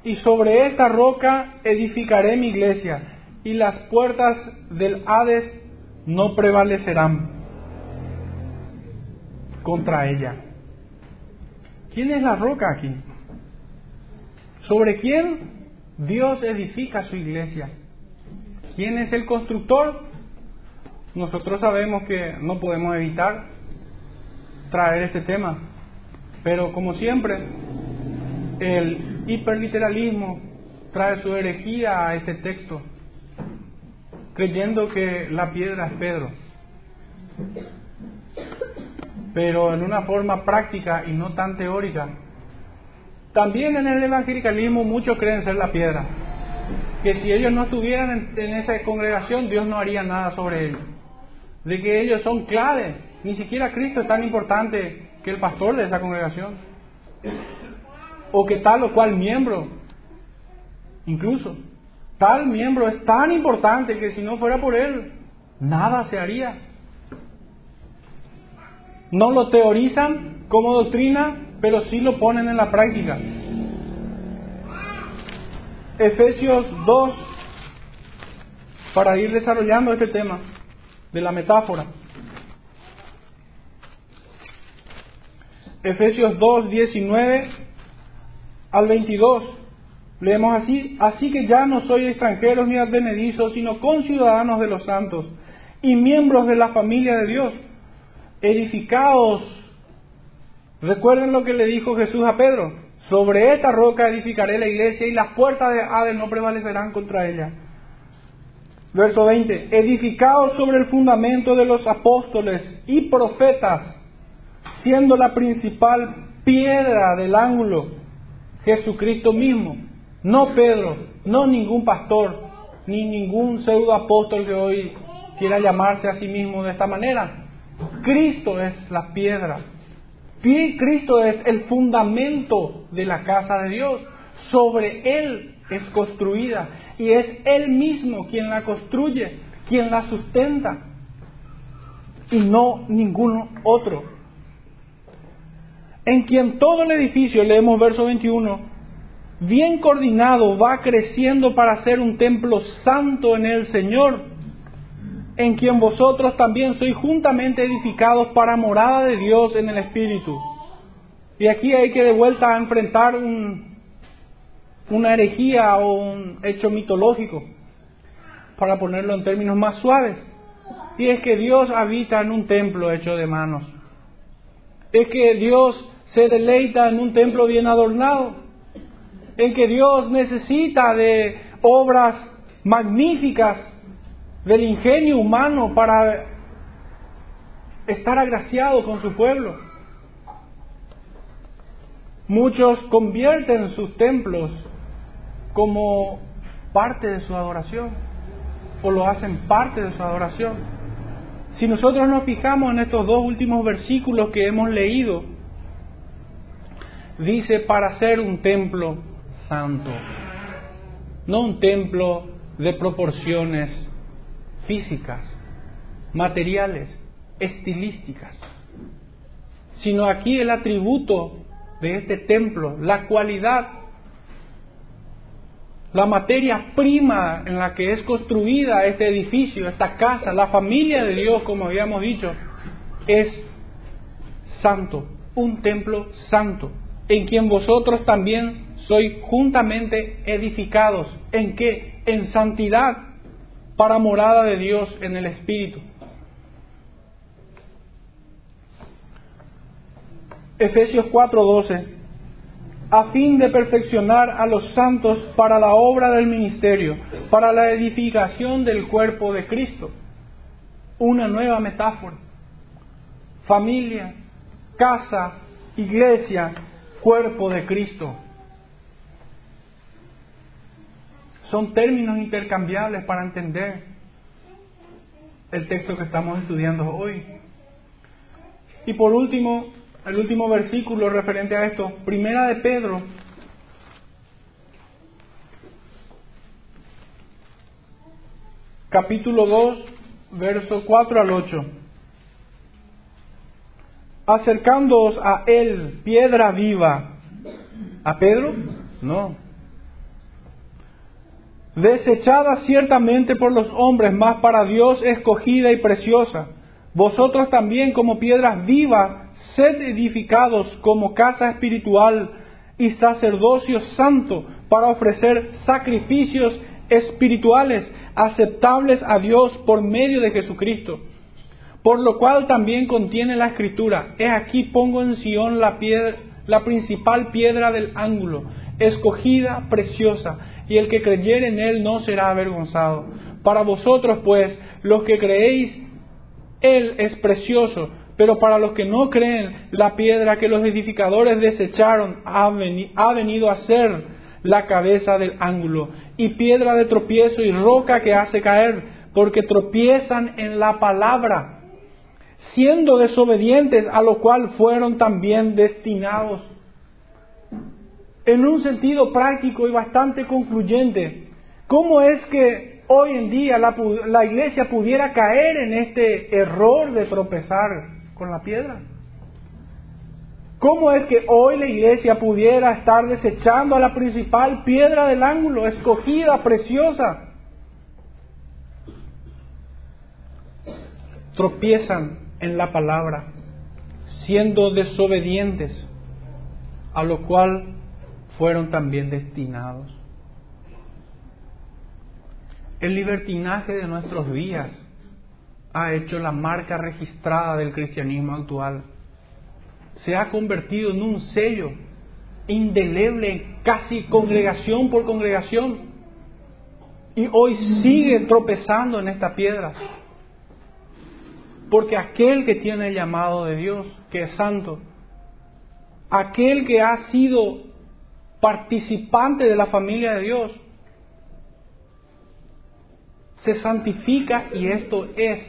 y sobre esta roca edificaré mi iglesia, y las puertas del Hades no prevalecerán contra ella. ¿Quién es la roca aquí? ¿Sobre quién Dios edifica su iglesia? ¿Quién es el constructor? nosotros sabemos que no podemos evitar traer este tema, pero como siempre, el hiperliteralismo trae su herejía a este texto, creyendo que la piedra es Pedro. Pero en una forma práctica y no tan teórica. También en el evangelicalismo muchos creen ser la piedra, que si ellos no estuvieran en, esa congregación Dios no haría nada sobre ellos, de que ellos son claves, ni siquiera Cristo es tan importante que el pastor de esa congregación, o que tal o cual miembro, incluso, tal miembro es tan importante que si no fuera por él, nada se haría. No lo teorizan como doctrina, pero sí lo ponen en la práctica. Efesios 2, para ir desarrollando este tema de la metáfora. Efesios 2, 19 al 22. Leemos así, así que ya no soy extranjeros ni advenedizos, sino conciudadanos de los santos y miembros de la familia de Dios edificaos. Recuerden lo que le dijo Jesús a Pedro, sobre esta roca edificaré la iglesia y las puertas de Hades no prevalecerán contra ella. Verso 20, edificaos sobre el fundamento de los apóstoles y profetas, siendo la principal piedra del ángulo Jesucristo mismo, no Pedro, no ningún pastor, ni ningún pseudo apóstol que hoy quiera llamarse a sí mismo de esta manera. Cristo es la piedra. Cristo es el fundamento de la casa de Dios. Sobre Él es construida y es Él mismo quien la construye, quien la sustenta y no ningún otro. En quien todo el edificio, leemos verso 21, bien coordinado va creciendo para ser un templo santo en el Señor en quien vosotros también sois juntamente edificados para morada de Dios en el Espíritu. Y aquí hay que de vuelta enfrentar una herejía o un hecho mitológico, para ponerlo en términos más suaves. Y es que Dios habita en un templo hecho de manos. Es que Dios se deleita en un templo bien adornado. En que Dios necesita de obras magníficas del ingenio humano para estar agraciado con su pueblo. Muchos convierten sus templos como parte de su adoración o lo hacen parte de su adoración. Si nosotros nos fijamos en estos dos últimos versículos que hemos leído, dice para ser un templo santo, no un templo de proporciones físicas, materiales, estilísticas, sino aquí el atributo de este templo, la cualidad, la materia prima en la que es construida este edificio, esta casa, la familia de Dios, como habíamos dicho, es santo, un templo santo, en quien vosotros también sois juntamente edificados. ¿En qué? En santidad para morada de Dios en el Espíritu. Efesios 4:12, a fin de perfeccionar a los santos para la obra del ministerio, para la edificación del cuerpo de Cristo. Una nueva metáfora. Familia, casa, iglesia, cuerpo de Cristo. Son términos intercambiables para entender el texto que estamos estudiando hoy. Y por último, el último versículo referente a esto, Primera de Pedro, capítulo 2, verso 4 al 8. Acercándoos a él, piedra viva. ¿A Pedro? No desechada ciertamente por los hombres, mas para Dios escogida y preciosa. Vosotros también como piedras vivas, sed edificados como casa espiritual y sacerdocio santo para ofrecer sacrificios espirituales aceptables a Dios por medio de Jesucristo. Por lo cual también contiene la escritura, he aquí pongo en Sión la, piedra, la principal piedra del ángulo, escogida, preciosa y el que creyere en él no será avergonzado. Para vosotros, pues, los que creéis, él es precioso, Pero para los que no creen, la piedra que los edificadores desecharon ha, ha venido a ser la cabeza del ángulo, y piedra de tropiezo y roca que hace caer, porque tropiezan en la palabra, siendo desobedientes, a lo cual fueron también destinados. En un sentido práctico y bastante concluyente, ¿cómo es que hoy en día la, iglesia pudiera caer en este error de tropezar con la piedra? ¿Cómo es que hoy la iglesia pudiera estar desechando a la principal piedra del ángulo, escogida, preciosa? Tropiezan en la palabra, siendo desobedientes, a lo cual fueron también destinados. El libertinaje de nuestros días ha hecho la marca registrada del cristianismo actual. Se ha convertido en un sello indeleble, casi congregación por congregación. Y hoy sigue tropezando en esta piedra. Porque aquel que tiene el llamado de Dios, que es santo, aquel que ha sido participante de la familia de Dios, se santifica y esto es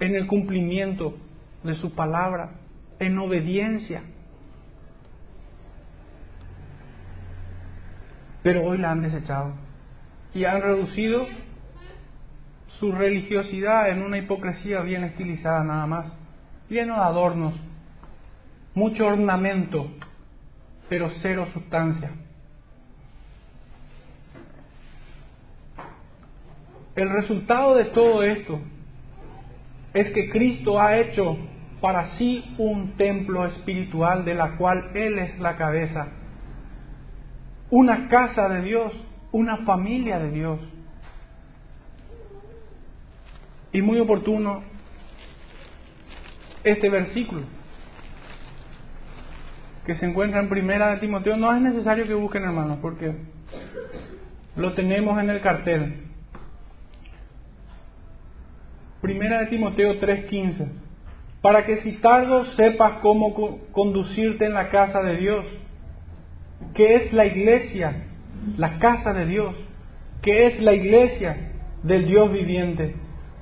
en el cumplimiento de su palabra, en obediencia. Pero hoy la han desechado y han reducido su religiosidad en una hipocresía bien estilizada nada más, lleno de adornos, mucho ornamento, pero cero sustancia. El resultado de todo esto es que Cristo ha hecho para sí un templo espiritual de la cual Él es la cabeza, una casa de Dios, una familia de Dios. Y muy oportuno este versículo que se encuentra en primera de Timoteo, no es necesario que busquen hermanos, porque lo tenemos en el cartel. Primera de Timoteo 3:15, para que si tardo sepas cómo conducirte en la casa de Dios, que es la iglesia, la casa de Dios, que es la iglesia del Dios viviente,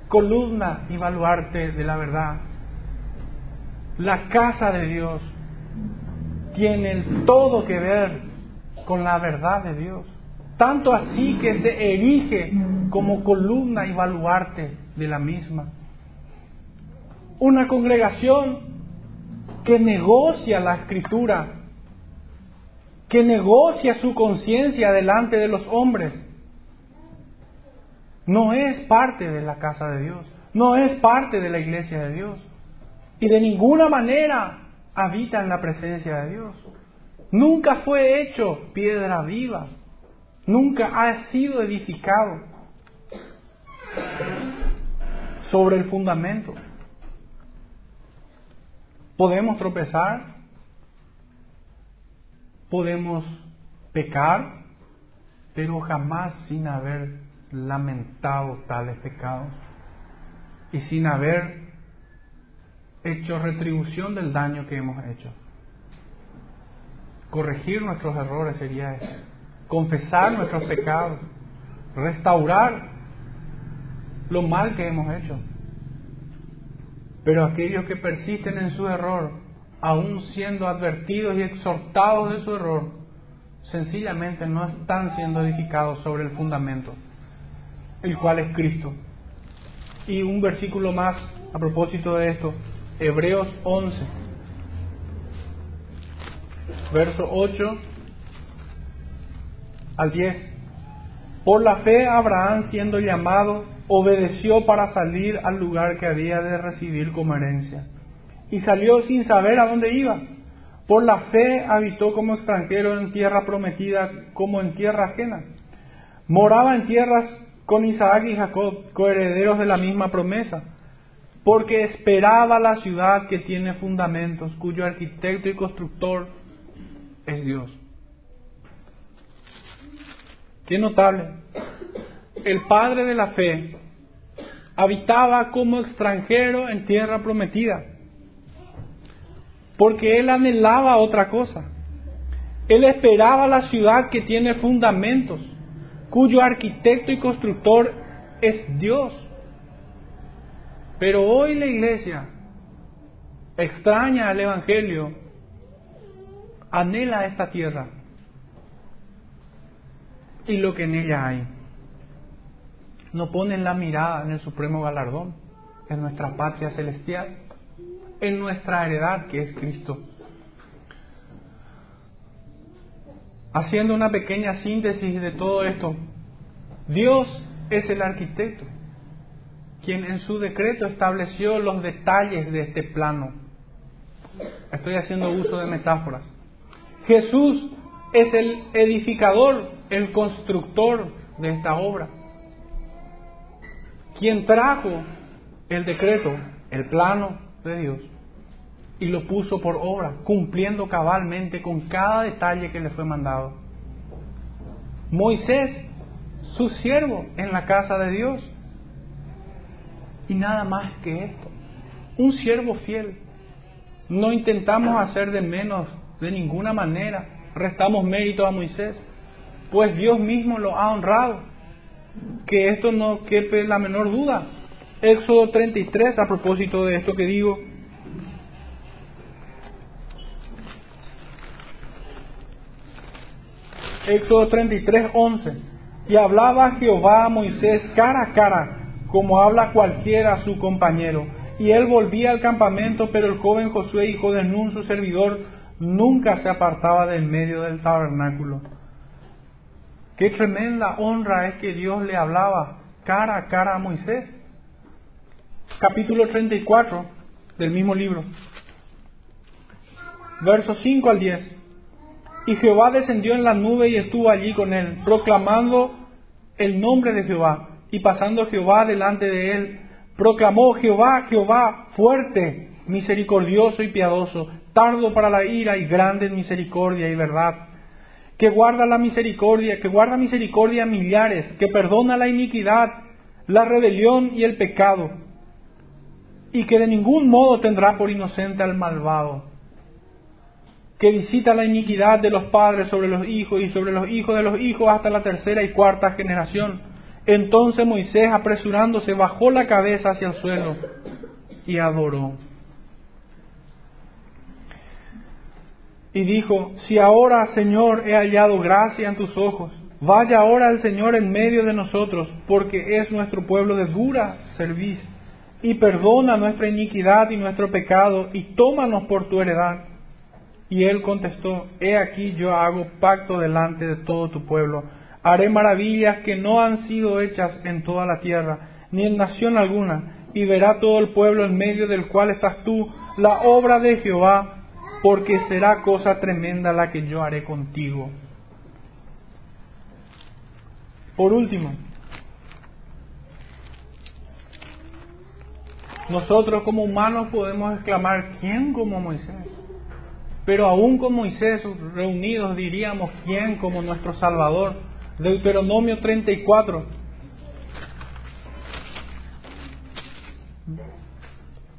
columna y baluarte de la verdad. La casa de Dios tiene el todo que ver con la verdad de Dios. Tanto así que se erige como columna y baluarte de la misma. Una congregación que negocia la escritura, que negocia su conciencia delante de los hombres, no es parte de la casa de Dios, no es parte de la iglesia de Dios y de ninguna manera habita en la presencia de Dios. Nunca fue hecho piedra viva, nunca ha sido edificado sobre el fundamento. Podemos tropezar, podemos pecar, pero jamás sin haber lamentado tales pecados y sin haber hecho retribución del daño que hemos hecho. Corregir nuestros errores sería eso. Confesar nuestros pecados. Restaurar lo mal que hemos hecho. Pero aquellos que persisten en su error, aún siendo advertidos y exhortados de su error, sencillamente no están siendo edificados sobre el fundamento, el cual es Cristo. Y un versículo más a propósito de esto, Hebreos 11, verso 8 al 10. Por la fe Abraham siendo llamado obedeció para salir al lugar que había de recibir como herencia. Y salió sin saber a dónde iba. Por la fe habitó como extranjero en tierra prometida como en tierra ajena. Moraba en tierras con Isaac y Jacob, coherederos de la misma promesa, porque esperaba la ciudad que tiene fundamentos, cuyo arquitecto y constructor es Dios. Qué notable. El padre de la fe habitaba como extranjero en tierra prometida, porque él anhelaba otra cosa. Él esperaba la ciudad que tiene fundamentos, cuyo arquitecto y constructor es Dios. Pero hoy la iglesia extraña al Evangelio, anhela esta tierra y lo que en ella hay. No ponen la mirada en el supremo galardón, en nuestra patria celestial, en nuestra heredad que es Cristo. Haciendo una pequeña síntesis de todo esto, Dios es el arquitecto, quien en su decreto estableció los detalles de este plano. Estoy haciendo uso de metáforas. Jesús es el edificador, el constructor de esta obra, quien trajo el decreto, el plano de Dios, y lo puso por obra, cumpliendo cabalmente con cada detalle que le fue mandado. Moisés, su siervo en la casa de Dios, y nada más que esto, un siervo fiel. No intentamos hacer de menos de ninguna manera, restamos mérito a Moisés, pues Dios mismo lo ha honrado, que esto no quepe la menor duda. Éxodo 33, a propósito de esto que digo, Éxodo 33, 11. Y hablaba Jehová a Moisés cara a cara, como habla cualquiera su compañero. Y él volvía al campamento, pero el joven Josué, hijo de Nun, su servidor, nunca se apartaba del medio del tabernáculo. Qué tremenda honra es que Dios le hablaba cara a cara a Moisés. Capítulo 34 del mismo libro. Versos 5 al 10. Y Jehová descendió en la nube y estuvo allí con él, proclamando el nombre de Jehová. Y pasando Jehová delante de él, proclamó Jehová, Jehová, fuerte, misericordioso y piadoso, tardo para la ira y grande en misericordia y verdad, que guarda la misericordia, que guarda misericordia a millares, que perdona la iniquidad, la rebelión y el pecado, y que de ningún modo tendrá por inocente al malvado que visita la iniquidad de los padres sobre los hijos y sobre los hijos de los hijos hasta la tercera y cuarta generación. Entonces Moisés, apresurándose, bajó la cabeza hacia el suelo y adoró. Y dijo, si ahora, Señor, he hallado gracia en tus ojos, vaya ahora el Señor en medio de nosotros, porque es nuestro pueblo de dura serviz, y perdona nuestra iniquidad y nuestro pecado, y tómanos por tu heredad. Y él contestó, He aquí yo hago pacto delante de todo tu pueblo. Haré maravillas que no han sido hechas en toda la tierra, ni en nación alguna, y verá todo el pueblo en medio del cual estás tú, la obra de Jehová, porque será cosa tremenda la que yo haré contigo. Por último, nosotros como humanos podemos exclamar, ¿quién como Moisés? Pero aún con Moisés reunidos diríamos, ¿quién como nuestro Salvador? Deuteronomio 34.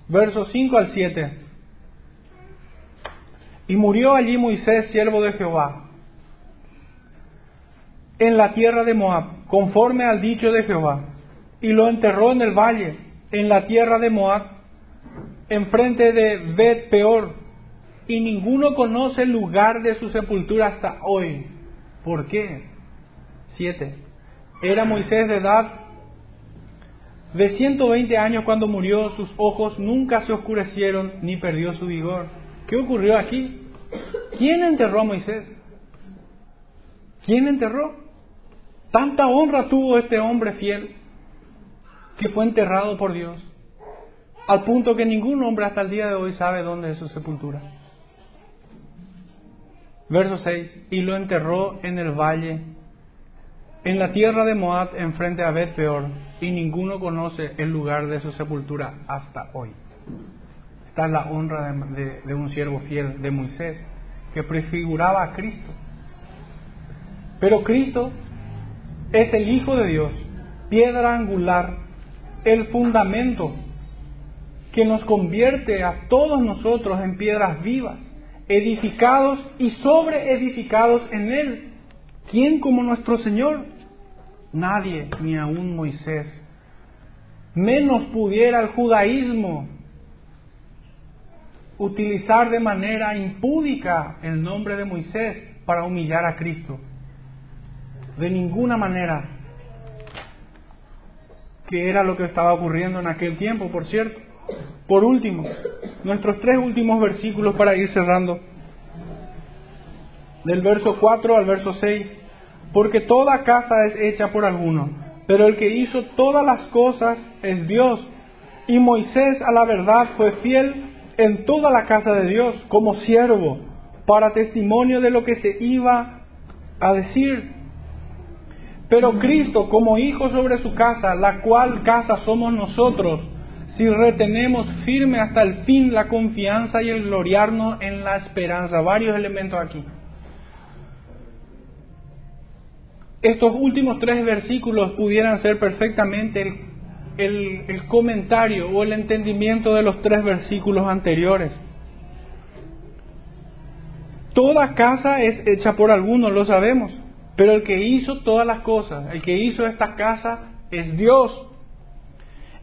Versos 5 al 7. Y murió allí Moisés, siervo de Jehová, en la tierra de Moab, conforme al dicho de Jehová, y lo enterró en el valle, en la tierra de Moab, enfrente de Bet Peor, y ninguno conoce el lugar de su sepultura hasta hoy. ¿Por qué? Era Moisés de edad de 120 años cuando murió, sus ojos nunca se oscurecieron ni perdió su vigor. ¿Qué ocurrió aquí? ¿Quién enterró a Moisés? ¿Quién enterró? Tanta honra tuvo este hombre fiel que fue enterrado por Dios, al punto que ningún hombre hasta el día de hoy sabe dónde es su sepultura. Verso 6. Y lo enterró en el valle, en la tierra de Moab, enfrente a Bet y ninguno conoce el lugar de su sepultura hasta hoy. Esta es la honra de, de un siervo fiel de Moisés, que prefiguraba a Cristo. Pero Cristo es el Hijo de Dios, piedra angular, el fundamento que nos convierte a todos nosotros en piedras vivas, edificados y sobreedificados en Él. ¿Quién como nuestro Señor? Nadie, ni aun Moisés. Menos pudiera el judaísmo utilizar de manera impúdica el nombre de Moisés para humillar a Cristo. De ninguna manera. Que era lo que estaba ocurriendo en aquel tiempo, por cierto. Por último, nuestros tres últimos versículos para ir cerrando. Del verso 4 al verso 6. Porque toda casa es hecha por alguno, pero el que hizo todas las cosas es Dios. Y Moisés a la verdad fue fiel en toda la casa de Dios como siervo, para testimonio de lo que se iba a decir. Pero Cristo como hijo sobre su casa, la cual casa somos nosotros, si retenemos firme hasta el fin la confianza y el gloriarnos en la esperanza. Varios elementos aquí. Estos últimos tres versículos pudieran ser perfectamente el, comentario o el entendimiento de los tres versículos anteriores. Toda casa es hecha por algunos, lo sabemos, pero el que hizo todas las cosas, el que hizo esta casa es Dios.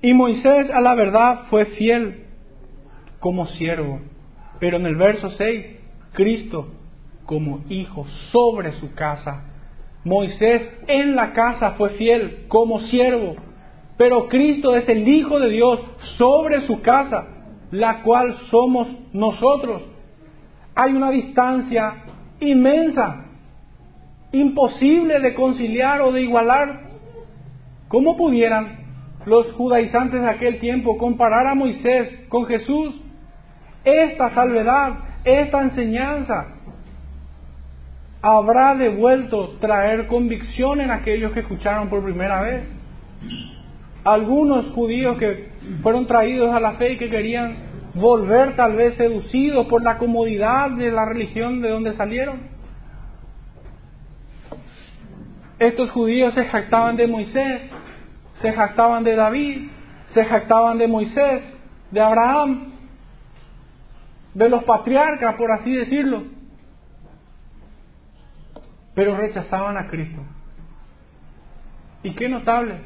Y Moisés a la verdad fue fiel como siervo, pero en el verso 6, Cristo como hijo sobre su casa Moisés en la casa fue fiel como siervo, pero Cristo es el Hijo de Dios sobre su casa, la cual somos nosotros. Hay una distancia inmensa, imposible de conciliar o de igualar. ¿Cómo pudieran los judaizantes de aquel tiempo comparar a Moisés con Jesús? Esta salvedad, esta enseñanza, habrá devuelto traer convicción en aquellos que escucharon por primera vez. Algunos judíos que fueron traídos a la fe y que querían volver tal vez seducidos por la comodidad de la religión de donde salieron. Estos judíos se jactaban de Moisés, se jactaban de David, se jactaban de Moisés, de Abraham, de los patriarcas, por así decirlo pero rechazaban a Cristo. Y qué notable,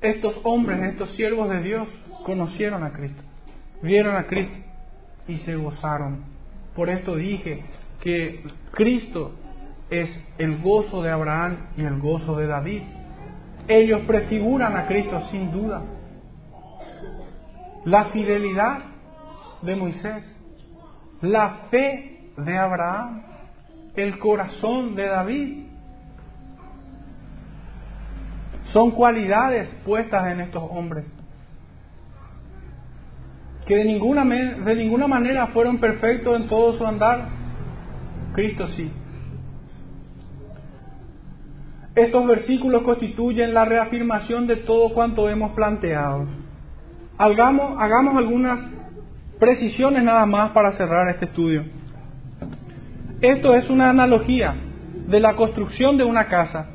estos hombres, estos siervos de Dios, conocieron a Cristo, vieron a Cristo y se gozaron. Por esto dije que Cristo es el gozo de Abraham y el gozo de David. Ellos prefiguran a Cristo sin duda. La fidelidad de Moisés, la fe de Abraham, el corazón de David. Son cualidades puestas en estos hombres que de ninguna, de ninguna manera fueron perfectos en todo su andar. Cristo sí. Estos versículos constituyen la reafirmación de todo cuanto hemos planteado. Hagamos, hagamos algunas precisiones nada más para cerrar este estudio. Esto es una analogía de la construcción de una casa.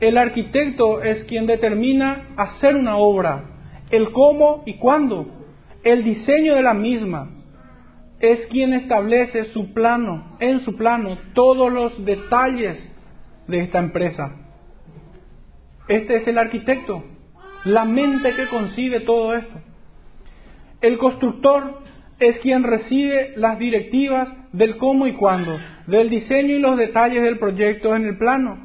El arquitecto es quien determina hacer una obra, el cómo y cuándo, el diseño de la misma. Es quien establece su plano, en su plano, todos los detalles de esta empresa. Este es el arquitecto, la mente que concibe todo esto. El constructor es quien recibe las directivas del cómo y cuándo, del diseño y los detalles del proyecto en el plano,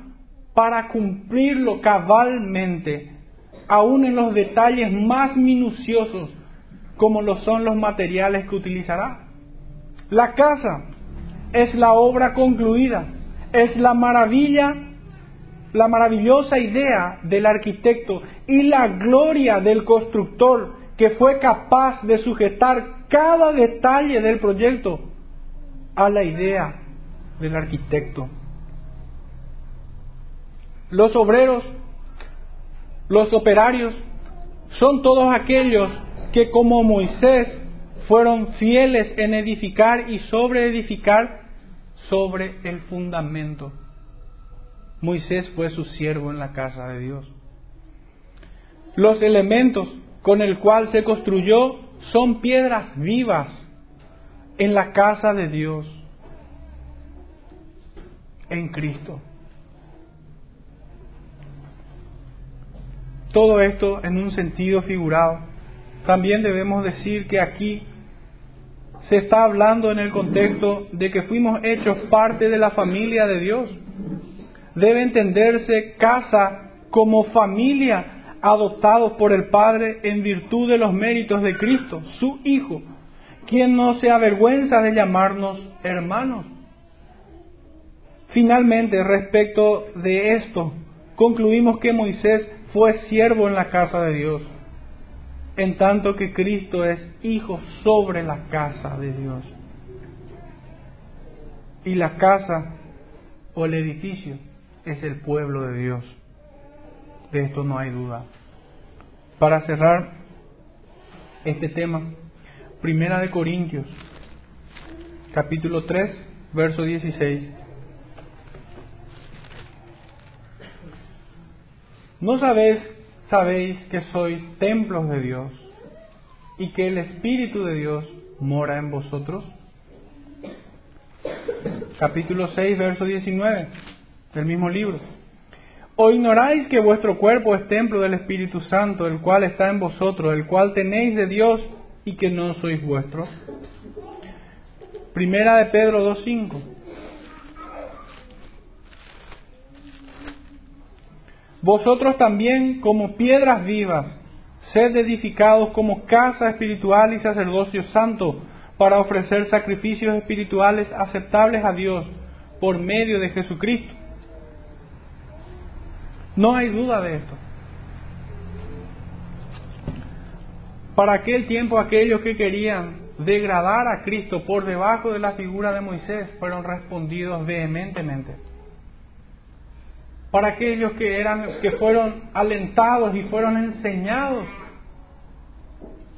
para cumplirlo cabalmente, aún en los detalles más minuciosos, como lo son los materiales que utilizará. La casa es la obra concluida, es la maravilla, la maravillosa idea del arquitecto y la gloria del constructor que fue capaz de sujetar cada detalle del proyecto a la idea del arquitecto. Los obreros, los operarios, son todos aquellos que como Moisés fueron fieles en edificar y sobre edificar sobre el fundamento. Moisés fue su siervo en la casa de Dios. Los elementos con el cual se construyó son piedras vivas en la casa de Dios, en Cristo. Todo esto en un sentido figurado. También debemos decir que aquí se está hablando en el contexto de que fuimos hechos parte de la familia de Dios. Debe entenderse casa como familia adoptados por el Padre en virtud de los méritos de Cristo, su Hijo, quien no se avergüenza de llamarnos hermanos. Finalmente, respecto de esto, concluimos que Moisés fue siervo en la casa de Dios, en tanto que Cristo es hijo sobre la casa de Dios. Y la casa o el edificio es el pueblo de Dios. De esto no hay duda. Para cerrar este tema, Primera de Corintios, capítulo 3, verso 16. ¿No sabéis, sabéis que sois templos de Dios y que el Espíritu de Dios mora en vosotros? Capítulo 6, verso 19 del mismo libro. ¿O ignoráis que vuestro cuerpo es templo del Espíritu Santo, el cual está en vosotros, el cual tenéis de Dios y que no sois vuestros? Primera de Pedro 2.5. Vosotros también, como piedras vivas, sed edificados como casa espiritual y sacerdocio santo, para ofrecer sacrificios espirituales aceptables a Dios por medio de Jesucristo no hay duda de esto. Para aquel tiempo aquellos que querían degradar a Cristo por debajo de la figura de Moisés fueron respondidos vehementemente. Para aquellos que eran que fueron alentados y fueron enseñados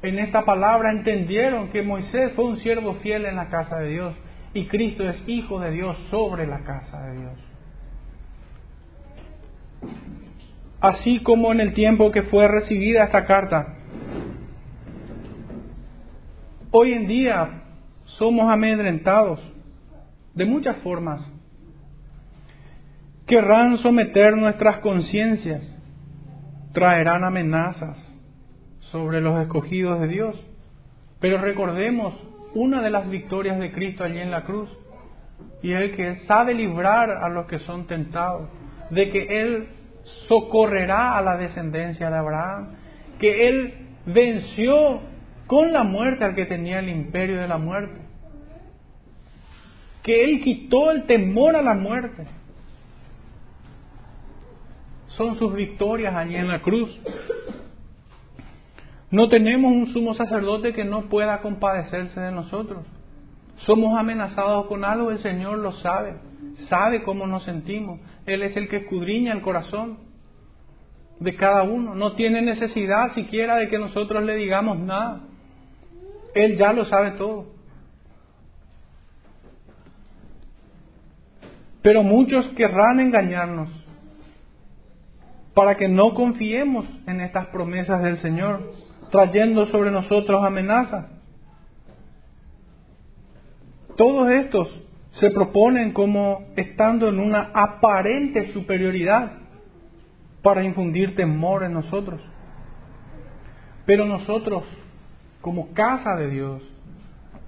en esta palabra entendieron que Moisés fue un siervo fiel en la casa de Dios y Cristo es hijo de Dios sobre la casa de Dios. así como en el tiempo que fue recibida esta carta. Hoy en día somos amedrentados de muchas formas. Querrán someter nuestras conciencias, traerán amenazas sobre los escogidos de Dios. Pero recordemos una de las victorias de Cristo allí en la cruz, y el que sabe librar a los que son tentados, de que Él socorrerá a la descendencia de Abraham, que Él venció con la muerte al que tenía el imperio de la muerte, que Él quitó el temor a la muerte. Son sus victorias allí en la cruz. No tenemos un sumo sacerdote que no pueda compadecerse de nosotros. Somos amenazados con algo, el Señor lo sabe, sabe cómo nos sentimos. Él es el que escudriña el corazón de cada uno. No tiene necesidad siquiera de que nosotros le digamos nada. Él ya lo sabe todo. Pero muchos querrán engañarnos para que no confiemos en estas promesas del Señor, trayendo sobre nosotros amenazas. Todos estos se proponen como estando en una aparente superioridad para infundir temor en nosotros. Pero nosotros, como casa de Dios,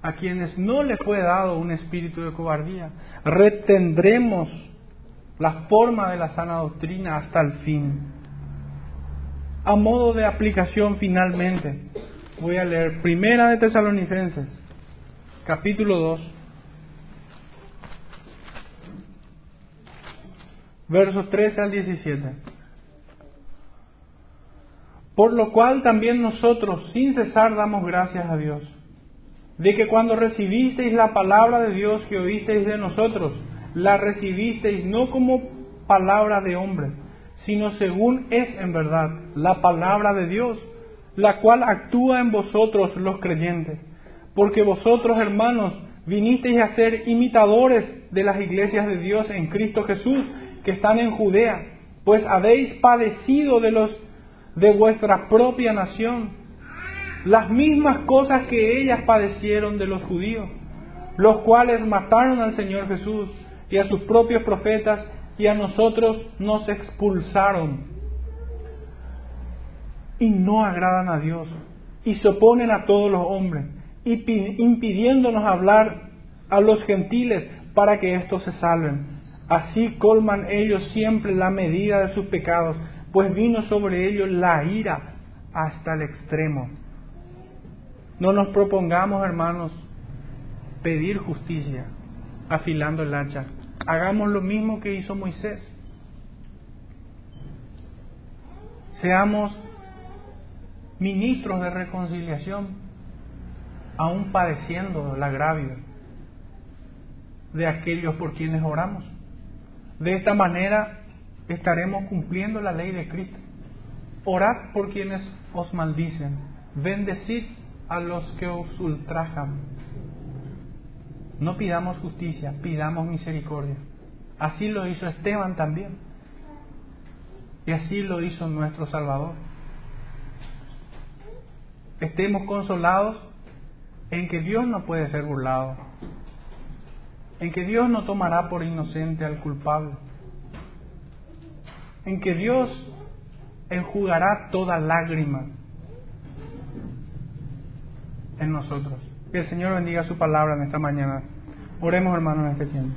a quienes no les fue dado un espíritu de cobardía, retendremos la forma de la sana doctrina hasta el fin. A modo de aplicación finalmente, voy a leer Primera de Tesalonicenses, capítulo 2, versos 13 al 17. Por lo cual también nosotros sin cesar damos gracias a Dios, de que cuando recibisteis la palabra de Dios que oísteis de nosotros, la recibisteis no como palabra de hombre, sino según es en verdad la palabra de Dios, la cual actúa en vosotros los creyentes. Porque vosotros, hermanos, vinisteis a ser imitadores de las iglesias de Dios en Cristo Jesús, que están en Judea, pues habéis padecido de los de vuestra propia nación, las mismas cosas que ellas padecieron de los judíos, los cuales mataron al Señor Jesús y a sus propios profetas y a nosotros nos expulsaron y no agradan a Dios y se oponen a todos los hombres impidiéndonos hablar a los gentiles para que éstos se salven. Así colman ellos siempre la medida de sus pecados, pues vino sobre ellos la ira hasta el extremo. No nos propongamos, hermanos, pedir justicia afilando el hacha. Hagamos lo mismo que hizo Moisés. Seamos ministros de reconciliación, aún padeciendo la agravio de aquellos por quienes oramos. De esta manera estaremos cumpliendo la ley de Cristo. Orad por quienes os maldicen, bendecid a los que os ultrajan. No pidamos justicia, pidamos misericordia. Así lo hizo Esteban también. Y así lo hizo nuestro Salvador. Estemos consolados en que Dios no puede ser burlado, en que Dios no tomará por inocente al culpable, en que Dios enjugará toda lágrima en nosotros. Que el Señor bendiga su palabra en esta mañana. Oremos hermanos en este tiempo.